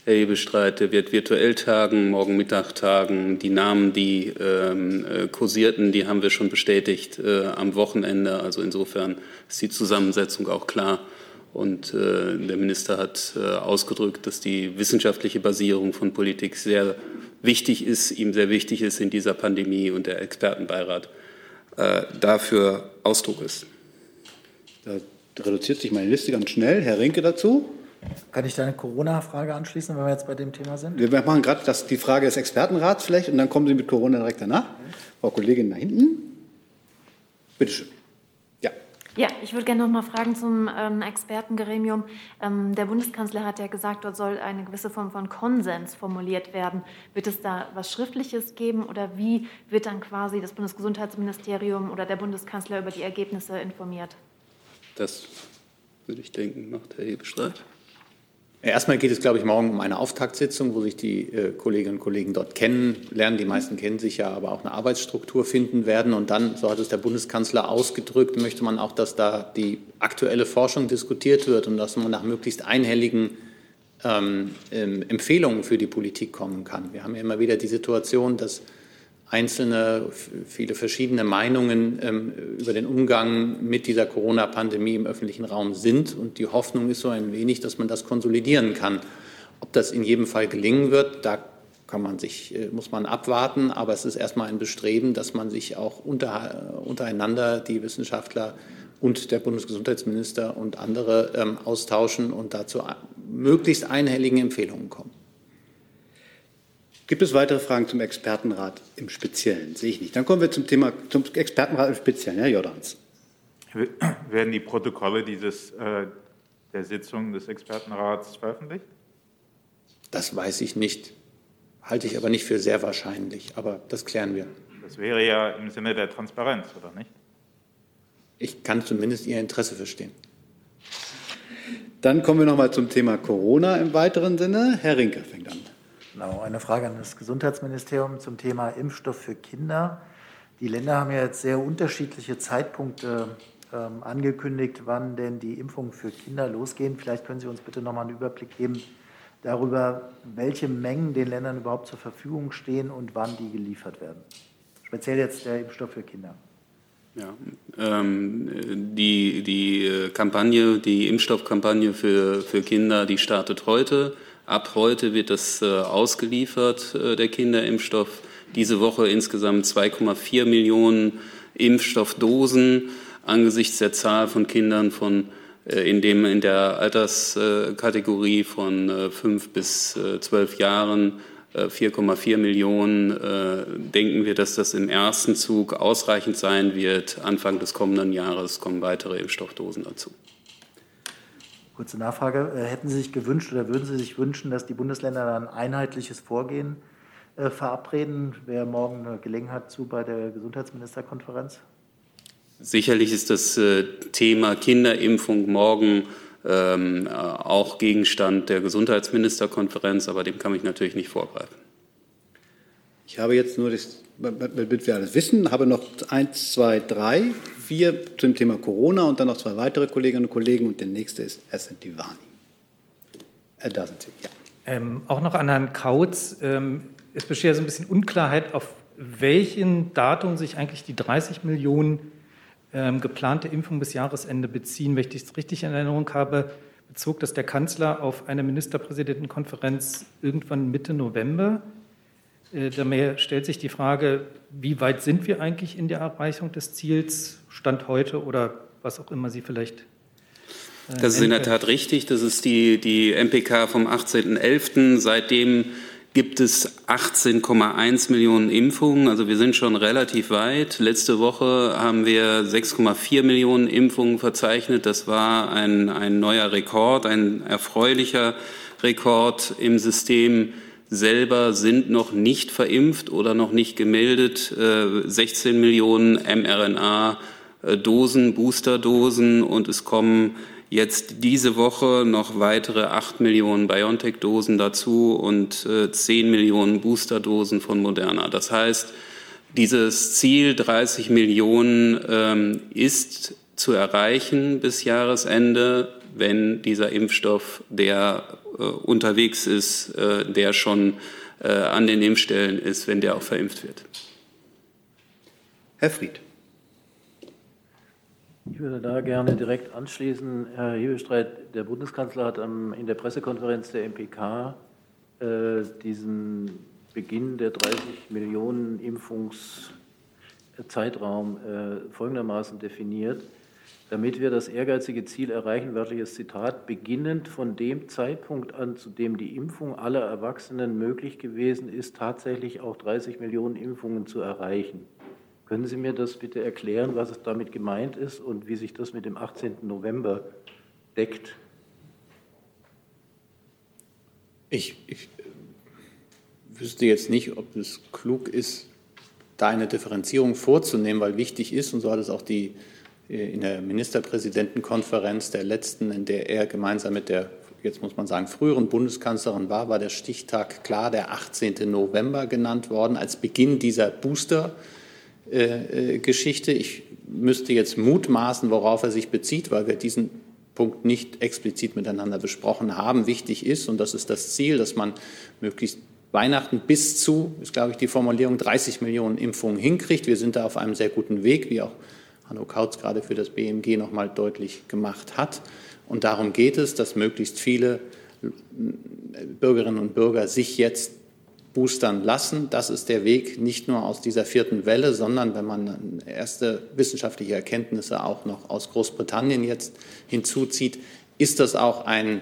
Herr Hebestreit, der wird virtuell tagen, morgen Mittag tagen. Die Namen, die ähm, äh, kursierten, die haben wir schon bestätigt äh, am Wochenende. Also insofern ist die Zusammensetzung auch klar. Und äh, der Minister hat äh, ausgedrückt, dass die wissenschaftliche Basierung von Politik sehr wichtig ist, ihm sehr wichtig ist in dieser Pandemie und der Expertenbeirat äh, dafür Ausdruck ist. Da reduziert sich meine Liste ganz schnell. Herr Rinke dazu. Kann ich da eine Corona-Frage anschließen, wenn wir jetzt bei dem Thema sind? Wir machen gerade die Frage des Expertenrats vielleicht und dann kommen Sie mit Corona direkt danach. Frau Kollegin da hinten. Bitte schön. Ja, ich würde gerne noch mal fragen zum ähm, Expertengremium. Ähm, der Bundeskanzler hat ja gesagt, dort soll eine gewisse Form von Konsens formuliert werden. Wird es da was Schriftliches geben oder wie wird dann quasi das Bundesgesundheitsministerium oder der Bundeskanzler über die Ergebnisse informiert? Das würde ich denken, macht Herr Hebestreit. Erstmal geht es, glaube ich, morgen um eine Auftaktsitzung, wo sich die äh, Kolleginnen und Kollegen dort kennenlernen. Die meisten kennen sich ja, aber auch eine Arbeitsstruktur finden werden. Und dann, so hat es der Bundeskanzler ausgedrückt, möchte man auch, dass da die aktuelle Forschung diskutiert wird und dass man nach möglichst einhelligen ähm, ähm Empfehlungen für die Politik kommen kann. Wir haben ja immer wieder die Situation, dass einzelne, viele verschiedene Meinungen ähm, über den Umgang mit dieser Corona-Pandemie im öffentlichen Raum sind. Und die Hoffnung ist so ein wenig, dass man das konsolidieren kann. Ob das in jedem Fall gelingen wird, da kann man sich, äh, muss man abwarten. Aber es ist erstmal ein Bestreben, dass man sich auch unter, untereinander, die Wissenschaftler und der Bundesgesundheitsminister und andere ähm, austauschen und dazu möglichst einhelligen Empfehlungen kommen. Gibt es weitere Fragen zum Expertenrat im Speziellen? Sehe ich nicht. Dann kommen wir zum Thema zum Expertenrat im Speziellen. Herr Jordans. Werden die Protokolle dieses, äh, der Sitzung des Expertenrats veröffentlicht? Das weiß ich nicht. Halte ich aber nicht für sehr wahrscheinlich. Aber das klären wir. Das wäre ja im Sinne der Transparenz, oder nicht? Ich kann zumindest Ihr Interesse verstehen. Dann kommen wir noch mal zum Thema Corona im weiteren Sinne. Herr Rinke fängt an. Genau, eine Frage an das Gesundheitsministerium zum Thema Impfstoff für Kinder. Die Länder haben ja jetzt sehr unterschiedliche Zeitpunkte ähm, angekündigt, wann denn die Impfungen für Kinder losgehen. Vielleicht können Sie uns bitte noch mal einen Überblick geben darüber, welche Mengen den Ländern überhaupt zur Verfügung stehen und wann die geliefert werden. Speziell jetzt der Impfstoff für Kinder. Ja, ähm, die, die äh, Kampagne, die Impfstoffkampagne für, für Kinder, die startet heute. Ab heute wird das äh, ausgeliefert, äh, der Kinderimpfstoff. Diese Woche insgesamt 2,4 Millionen Impfstoffdosen angesichts der Zahl von Kindern von äh, in dem in der Alterskategorie von fünf bis zwölf Jahren 4,4 Millionen denken wir, dass das im ersten Zug ausreichend sein wird. Anfang des kommenden Jahres kommen weitere Impfstoffdosen dazu. Kurze Nachfrage. Hätten Sie sich gewünscht oder würden Sie sich wünschen, dass die Bundesländer ein einheitliches Vorgehen verabreden? Wer morgen eine Gelegenheit zu bei der Gesundheitsministerkonferenz? Sicherlich ist das Thema Kinderimpfung morgen ähm, auch Gegenstand der Gesundheitsministerkonferenz, aber dem kann ich natürlich nicht vorgreifen. Ich habe jetzt nur das, damit wir alles wissen, habe noch eins, zwei, drei, vier zum Thema Corona und dann noch zwei weitere Kolleginnen und Kollegen und der nächste ist Hassan Divani. Äh, da sind Sie, ja. Ähm, auch noch an Herrn Kautz. Ähm, es besteht ja so ein bisschen Unklarheit, auf welchen Datum sich eigentlich die 30 Millionen ähm, geplante Impfung bis Jahresende beziehen. Wenn ich das richtig in Erinnerung habe, bezog das der Kanzler auf eine Ministerpräsidentenkonferenz irgendwann Mitte November. Äh, Daher stellt sich die Frage, wie weit sind wir eigentlich in der Erreichung des Ziels, Stand heute oder was auch immer Sie vielleicht. Äh, das ist in der Tat richtig. Das ist die, die MPK vom 18.11. Seitdem gibt es 18,1 Millionen Impfungen. Also wir sind schon relativ weit. Letzte Woche haben wir 6,4 Millionen Impfungen verzeichnet. Das war ein, ein neuer Rekord, ein erfreulicher Rekord im System selber sind noch nicht verimpft oder noch nicht gemeldet. 16 Millionen mRNA-Dosen, Boosterdosen und es kommen jetzt diese Woche noch weitere 8 Millionen BioNTech-Dosen dazu und äh, 10 Millionen Boosterdosen von Moderna. Das heißt, dieses Ziel 30 Millionen ähm, ist zu erreichen bis Jahresende, wenn dieser Impfstoff, der äh, unterwegs ist, äh, der schon äh, an den Impfstellen ist, wenn der auch verimpft wird. Herr Fried. Ich würde da gerne direkt anschließen. Herr Hebestreit, der Bundeskanzler hat in der Pressekonferenz der MPK äh, diesen Beginn der 30 Millionen Impfungszeitraum äh, folgendermaßen definiert. Damit wir das ehrgeizige Ziel erreichen, wörtliches Zitat, beginnend von dem Zeitpunkt an, zu dem die Impfung aller Erwachsenen möglich gewesen ist, tatsächlich auch 30 Millionen Impfungen zu erreichen. Können Sie mir das bitte erklären, was es damit gemeint ist und wie sich das mit dem 18. November deckt? Ich, ich wüsste jetzt nicht, ob es klug ist, da eine Differenzierung vorzunehmen, weil wichtig ist, und so hat es auch die in der Ministerpräsidentenkonferenz der letzten, in der er gemeinsam mit der, jetzt muss man sagen, früheren Bundeskanzlerin war, war der Stichtag klar der 18. November genannt worden als Beginn dieser Booster. Äh, Geschichte. Ich müsste jetzt mutmaßen, worauf er sich bezieht, weil wir diesen Punkt nicht explizit miteinander besprochen haben. Wichtig ist, und das ist das Ziel, dass man möglichst Weihnachten bis zu, ist glaube ich die Formulierung, 30 Millionen Impfungen hinkriegt. Wir sind da auf einem sehr guten Weg, wie auch Hanno Kautz gerade für das BMG noch mal deutlich gemacht hat. Und darum geht es, dass möglichst viele Bürgerinnen und Bürger sich jetzt boostern lassen. Das ist der Weg nicht nur aus dieser vierten Welle, sondern wenn man erste wissenschaftliche Erkenntnisse auch noch aus Großbritannien jetzt hinzuzieht, ist das auch ein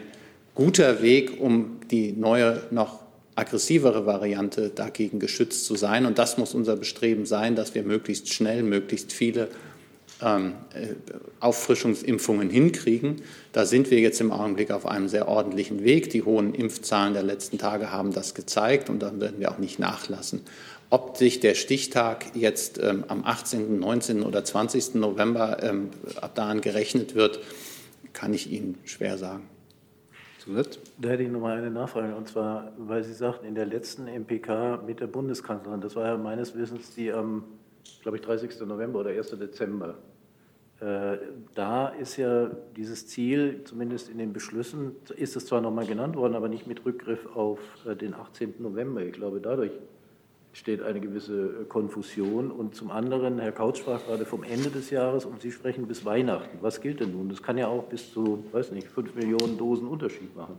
guter Weg, um die neue, noch aggressivere Variante dagegen geschützt zu sein. Und das muss unser Bestreben sein, dass wir möglichst schnell, möglichst viele ähm, äh, Auffrischungsimpfungen hinkriegen. Da sind wir jetzt im Augenblick auf einem sehr ordentlichen Weg. Die hohen Impfzahlen der letzten Tage haben das gezeigt und dann werden wir auch nicht nachlassen. Ob sich der Stichtag jetzt ähm, am 18., 19. oder 20. November ähm, ab dahin gerechnet wird, kann ich Ihnen schwer sagen. Zusatz? Da hätte ich noch mal eine Nachfrage. Und zwar, weil Sie sagten, in der letzten MPK mit der Bundeskanzlerin, das war ja meines Wissens die am, glaube ich, 30. November oder 1. Dezember. Äh, da ist ja dieses Ziel, zumindest in den Beschlüssen, ist es zwar noch mal genannt worden, aber nicht mit Rückgriff auf äh, den 18. November. Ich glaube, dadurch steht eine gewisse äh, Konfusion. Und zum anderen, Herr Kautz sprach gerade vom Ende des Jahres und Sie sprechen bis Weihnachten. Was gilt denn nun? Das kann ja auch bis zu, weiß nicht, 5 Millionen Dosen Unterschied machen.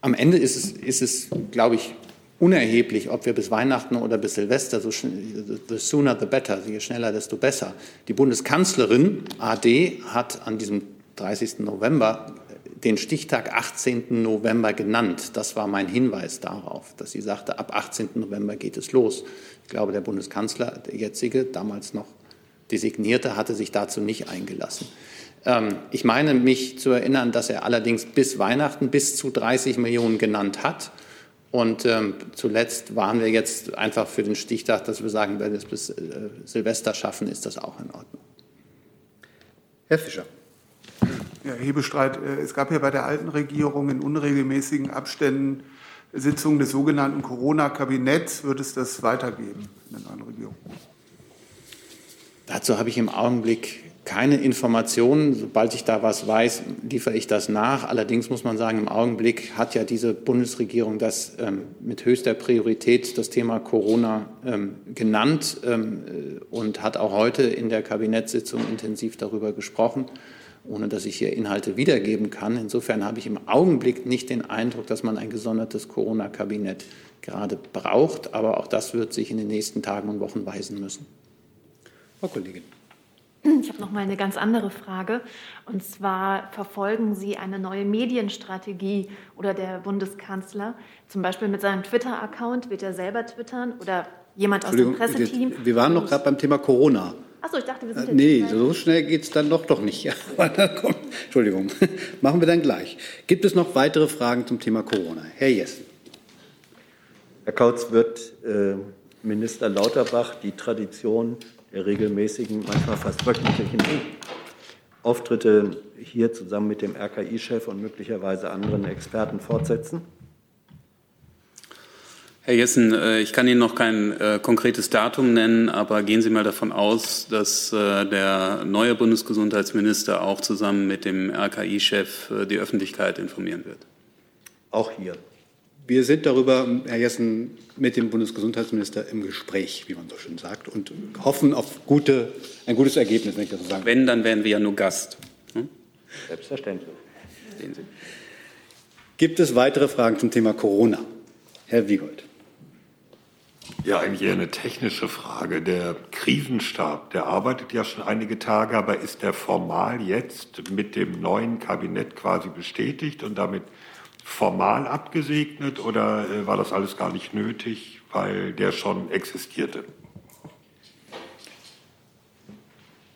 Am Ende ist es, ist es glaube ich, unerheblich, ob wir bis Weihnachten oder bis Silvester, so the sooner the better, je schneller, desto besser. Die Bundeskanzlerin AD hat an diesem 30. November den Stichtag 18. November genannt. Das war mein Hinweis darauf, dass sie sagte, ab 18. November geht es los. Ich glaube, der Bundeskanzler, der jetzige, damals noch designierte, hatte sich dazu nicht eingelassen. Ähm, ich meine mich zu erinnern, dass er allerdings bis Weihnachten bis zu 30 Millionen genannt hat. Und ähm, zuletzt waren wir jetzt einfach für den Stichtag, dass wir sagen, wenn wir es bis äh, Silvester schaffen, ist das auch in Ordnung. Herr Fischer. Ja, Hebestreit. Äh, es gab ja bei der alten Regierung in unregelmäßigen Abständen Sitzungen des sogenannten Corona-Kabinetts. Wird es das weitergeben in der neuen Regierung? Dazu habe ich im Augenblick keine Informationen. Sobald ich da was weiß, liefere ich das nach. Allerdings muss man sagen, im Augenblick hat ja diese Bundesregierung das ähm, mit höchster Priorität das Thema Corona ähm, genannt ähm, äh, und hat auch heute in der Kabinettssitzung intensiv darüber gesprochen ohne dass ich hier Inhalte wiedergeben kann. Insofern habe ich im Augenblick nicht den Eindruck, dass man ein gesondertes Corona-Kabinett gerade braucht. Aber auch das wird sich in den nächsten Tagen und Wochen weisen müssen. Frau Kollegin. Ich habe noch mal eine ganz andere Frage. Und zwar verfolgen Sie eine neue Medienstrategie oder der Bundeskanzler, zum Beispiel mit seinem Twitter-Account, wird er selber twittern oder jemand aus dem Presseteam? Wir waren noch gerade beim Thema Corona. Achso, ich dachte, wir sind jetzt. Nee, so schnell geht es dann doch doch nicht. Entschuldigung, machen wir dann gleich. Gibt es noch weitere Fragen zum Thema Corona? Herr Jessen. Herr Kautz, wird äh, Minister Lauterbach die Tradition regelmäßigen, manchmal fast wöchentlichen Auftritte hier zusammen mit dem RKI-Chef und möglicherweise anderen Experten fortsetzen? Herr Jessen, äh, ich kann Ihnen noch kein äh, konkretes Datum nennen, aber gehen Sie mal davon aus, dass äh, der neue Bundesgesundheitsminister auch zusammen mit dem RKI-Chef die Öffentlichkeit informieren wird. Auch hier. Wir sind darüber, Herr Jessen, mit dem Bundesgesundheitsminister im Gespräch, wie man so schön sagt, und hoffen auf gute, ein gutes Ergebnis, wenn ich das so sagen Wenn, dann wären wir ja nur Gast. Hm? Selbstverständlich. Sehen Sie. Gibt es weitere Fragen zum Thema Corona? Herr Wiegold. Ja, eigentlich eher eine technische Frage. Der Krisenstab, der arbeitet ja schon einige Tage, aber ist der formal jetzt mit dem neuen Kabinett quasi bestätigt und damit formal abgesegnet oder äh, war das alles gar nicht nötig, weil der schon existierte?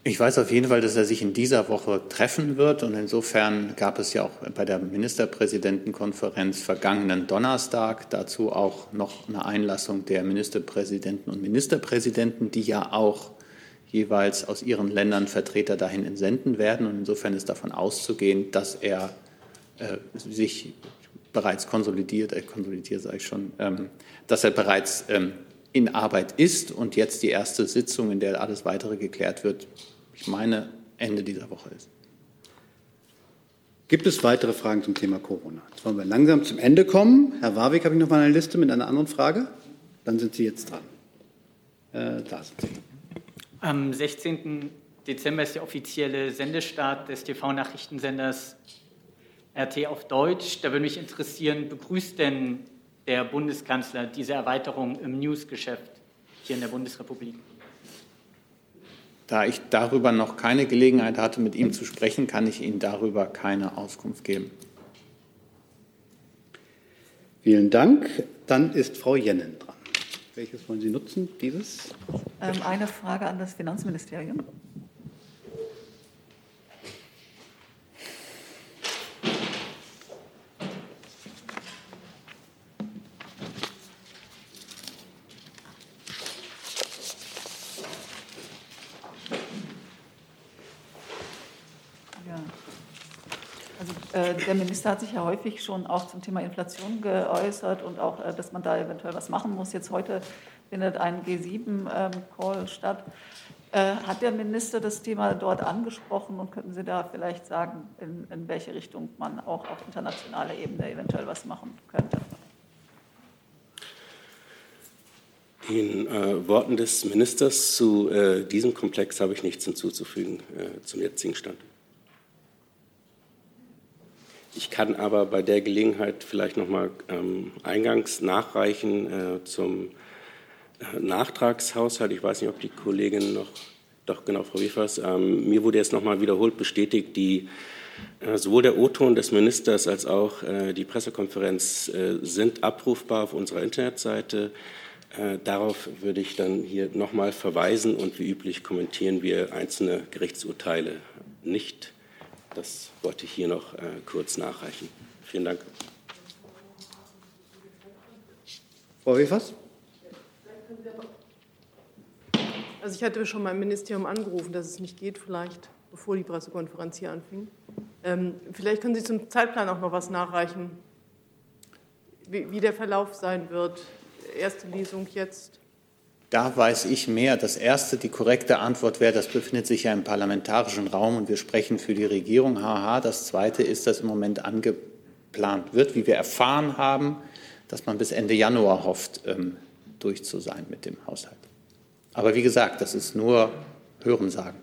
Ich weiß auf jeden Fall, dass er sich in dieser Woche treffen wird. Und insofern gab es ja auch bei der Ministerpräsidentenkonferenz vergangenen Donnerstag dazu auch noch eine Einlassung der Ministerpräsidenten und Ministerpräsidenten, die ja auch jeweils aus ihren Ländern Vertreter dahin entsenden werden. Und insofern ist davon auszugehen, dass er äh, sich bereits konsolidiert, äh, konsolidiert sage ich schon, ähm, dass er bereits ähm, in Arbeit ist und jetzt die erste Sitzung, in der alles weitere geklärt wird, ich meine, Ende dieser Woche ist. Gibt es weitere Fragen zum Thema Corona? Jetzt wollen wir langsam zum Ende kommen. Herr Warwick, habe ich noch mal eine Liste mit einer anderen Frage? Dann sind Sie jetzt dran. Äh, da sind Sie. Am 16. Dezember ist der offizielle Sendestart des TV-Nachrichtensenders RT auf Deutsch. Da würde mich interessieren, begrüßt denn der Bundeskanzler diese Erweiterung im Newsgeschäft hier in der Bundesrepublik? Da ich darüber noch keine Gelegenheit hatte, mit ihm zu sprechen, kann ich Ihnen darüber keine Auskunft geben. Vielen Dank. Dann ist Frau Jennen dran. Welches wollen Sie nutzen? Dieses? Ähm, eine Frage an das Finanzministerium. Äh, der Minister hat sich ja häufig schon auch zum Thema Inflation geäußert und auch, äh, dass man da eventuell was machen muss. Jetzt heute findet ein G7-Call ähm, statt. Äh, hat der Minister das Thema dort angesprochen und könnten Sie da vielleicht sagen, in, in welche Richtung man auch auf internationaler Ebene eventuell was machen könnte? Den äh, Worten des Ministers zu äh, diesem Komplex habe ich nichts hinzuzufügen äh, zum jetzigen Stand. Ich kann aber bei der Gelegenheit vielleicht noch mal ähm, eingangs nachreichen äh, zum äh, Nachtragshaushalt. Ich weiß nicht, ob die Kollegin noch, doch genau, Frau Wiefers, ähm, mir wurde jetzt noch mal wiederholt bestätigt, die äh, sowohl der O-Ton des Ministers als auch äh, die Pressekonferenz äh, sind abrufbar auf unserer Internetseite. Äh, darauf würde ich dann hier noch mal verweisen und wie üblich kommentieren wir einzelne Gerichtsurteile nicht. Das wollte ich hier noch äh, kurz nachreichen. Vielen Dank. Frau Wefers? Also ich hatte schon beim Ministerium angerufen, dass es nicht geht, vielleicht bevor die Pressekonferenz hier anfing. Ähm, vielleicht können Sie zum Zeitplan auch noch was nachreichen, wie, wie der Verlauf sein wird. Erste Lesung jetzt. Da weiß ich mehr. Das erste, die korrekte Antwort wäre, das befindet sich ja im parlamentarischen Raum und wir sprechen für die Regierung. Haha. Das zweite ist, dass im Moment angeplant wird, wie wir erfahren haben, dass man bis Ende Januar hofft, ähm, durch zu sein mit dem Haushalt. Aber wie gesagt, das ist nur Hörensagen.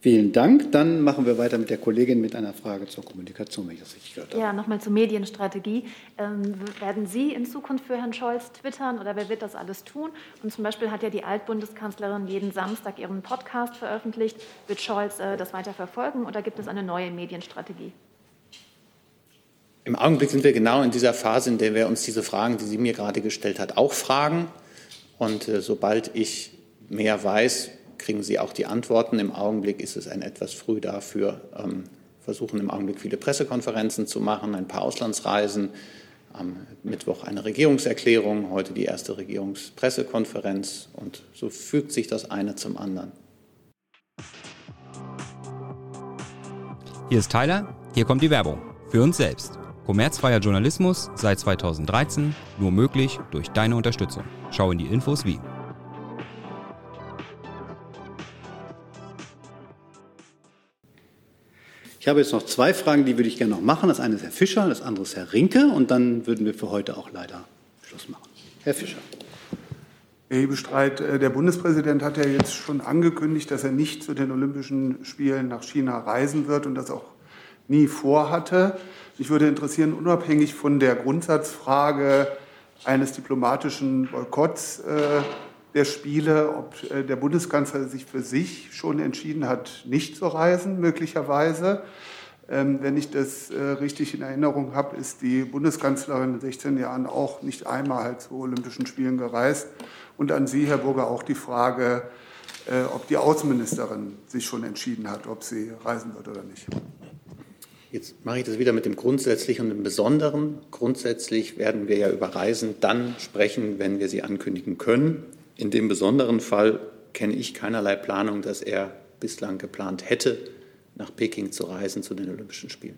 Vielen Dank. Dann machen wir weiter mit der Kollegin mit einer Frage zur Kommunikation, wenn ich das richtig gehört habe. Ja, nochmal zur Medienstrategie. Ähm, werden Sie in Zukunft für Herrn Scholz twittern oder wer wird das alles tun? Und zum Beispiel hat ja die Altbundeskanzlerin jeden Samstag ihren Podcast veröffentlicht. Wird Scholz äh, das weiter verfolgen oder gibt es eine neue Medienstrategie? Im Augenblick sind wir genau in dieser Phase, in der wir uns diese Fragen, die sie mir gerade gestellt hat, auch fragen. Und äh, sobald ich mehr weiß, kriegen Sie auch die Antworten. Im Augenblick ist es ein etwas früh dafür. Ähm, versuchen im Augenblick viele Pressekonferenzen zu machen, ein paar Auslandsreisen. Am Mittwoch eine Regierungserklärung, heute die erste Regierungspressekonferenz. Und so fügt sich das eine zum anderen. Hier ist Tyler, hier kommt die Werbung. Für uns selbst. Kommerzfreier Journalismus seit 2013, nur möglich durch deine Unterstützung. Schau in die Infos wie. Ich habe jetzt noch zwei Fragen, die würde ich gerne noch machen. Das eine ist Herr Fischer, das andere ist Herr Rinke. Und dann würden wir für heute auch leider Schluss machen. Herr Fischer. Herr Hebestreit, äh, der Bundespräsident hat ja jetzt schon angekündigt, dass er nicht zu den Olympischen Spielen nach China reisen wird und das auch nie vorhatte. Mich würde interessieren, unabhängig von der Grundsatzfrage eines diplomatischen Boykotts äh, der Spiele, ob äh, der Bundeskanzler sich für sich schon entschieden hat, nicht zu reisen, möglicherweise. Ähm, wenn ich das äh, richtig in Erinnerung habe, ist die Bundeskanzlerin in 16 Jahren auch nicht einmal halt zu Olympischen Spielen gereist. Und an Sie, Herr Burger, auch die Frage, äh, ob die Außenministerin sich schon entschieden hat, ob sie reisen wird oder nicht. Jetzt mache ich das wieder mit dem Grundsätzlichen und dem Besonderen. Grundsätzlich werden wir ja über Reisen dann sprechen, wenn wir sie ankündigen können. In dem besonderen Fall kenne ich keinerlei Planung, dass er bislang geplant hätte, nach Peking zu reisen zu den Olympischen Spielen.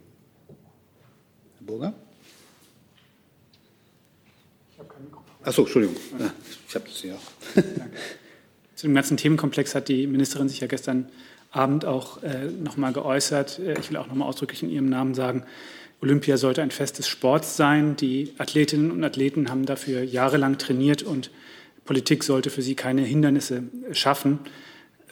Herr Burger? Achso, Entschuldigung. Ich habe das ja. Zu dem ganzen Themenkomplex hat die Ministerin sich ja gestern Abend auch äh, noch mal geäußert. Äh, ich will auch noch mal ausdrücklich in ihrem Namen sagen, Olympia sollte ein Fest des Sports sein. Die Athletinnen und Athleten haben dafür jahrelang trainiert und Politik sollte für sie keine Hindernisse schaffen.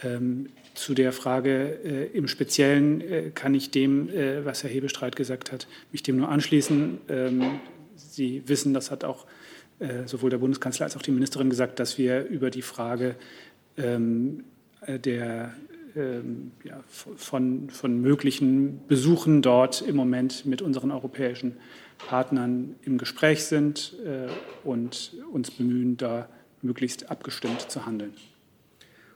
Ähm, zu der Frage äh, im Speziellen äh, kann ich dem, äh, was Herr Hebestreit gesagt hat, mich dem nur anschließen. Ähm, sie wissen, das hat auch äh, sowohl der Bundeskanzler als auch die Ministerin gesagt, dass wir über die Frage ähm, der ähm, ja, von, von möglichen Besuchen dort im Moment mit unseren europäischen Partnern im Gespräch sind äh, und uns bemühen, da möglichst abgestimmt zu handeln.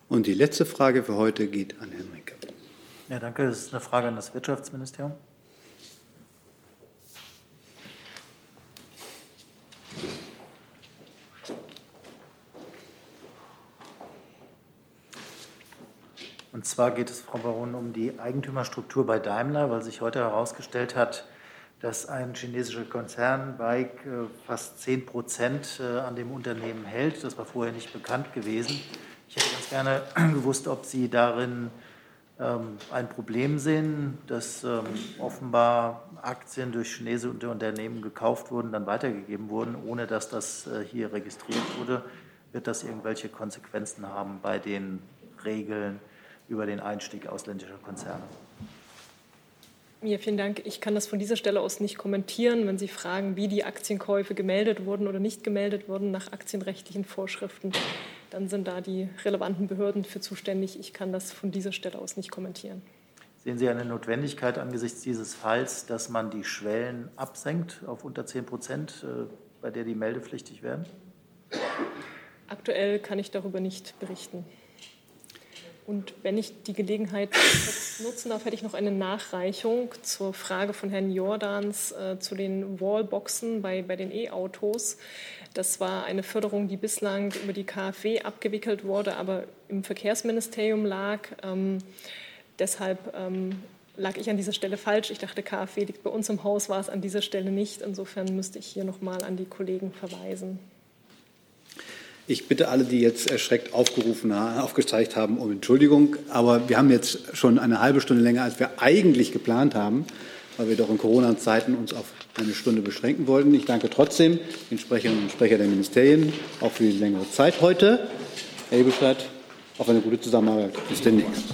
Und die letzte Frage für heute geht an Herrn Rinke. Ja, danke. Das ist eine Frage an das Wirtschaftsministerium. Und zwar geht es, Frau Baron, um die Eigentümerstruktur bei Daimler, weil sich heute herausgestellt hat, dass ein chinesischer Konzern Bike äh, fast 10 Prozent äh, an dem Unternehmen hält. Das war vorher nicht bekannt gewesen. Ich hätte ganz gerne gewusst, ob Sie darin ähm, ein Problem sehen, dass ähm, offenbar Aktien durch chinesische Unternehmen gekauft wurden, dann weitergegeben wurden, ohne dass das äh, hier registriert wurde. Wird das irgendwelche Konsequenzen haben bei den Regeln über den Einstieg ausländischer Konzerne? Ja, vielen Dank. Ich kann das von dieser Stelle aus nicht kommentieren. Wenn Sie fragen, wie die Aktienkäufe gemeldet wurden oder nicht gemeldet wurden nach aktienrechtlichen Vorschriften, dann sind da die relevanten Behörden für zuständig. Ich kann das von dieser Stelle aus nicht kommentieren. Sehen Sie eine Notwendigkeit angesichts dieses Falls, dass man die Schwellen absenkt auf unter 10 Prozent, äh, bei der die meldepflichtig werden? Aktuell kann ich darüber nicht berichten. Und wenn ich die Gelegenheit nutzen darf, hätte ich noch eine Nachreichung zur Frage von Herrn Jordans äh, zu den Wallboxen bei, bei den E-Autos. Das war eine Förderung, die bislang über die KfW abgewickelt wurde, aber im Verkehrsministerium lag. Ähm, deshalb ähm, lag ich an dieser Stelle falsch. Ich dachte, KfW liegt bei uns im Haus, war es an dieser Stelle nicht. Insofern müsste ich hier noch mal an die Kollegen verweisen. Ich bitte alle, die jetzt erschreckt aufgerufen, aufgezeigt haben, um Entschuldigung. Aber wir haben jetzt schon eine halbe Stunde länger, als wir eigentlich geplant haben, weil wir doch in Corona-Zeiten uns auf eine Stunde beschränken wollten. Ich danke trotzdem den Sprecherinnen und Sprechern der Ministerien auch für die längere Zeit heute. Herr Ebescheid, auf eine gute Zusammenarbeit. Bis demnächst.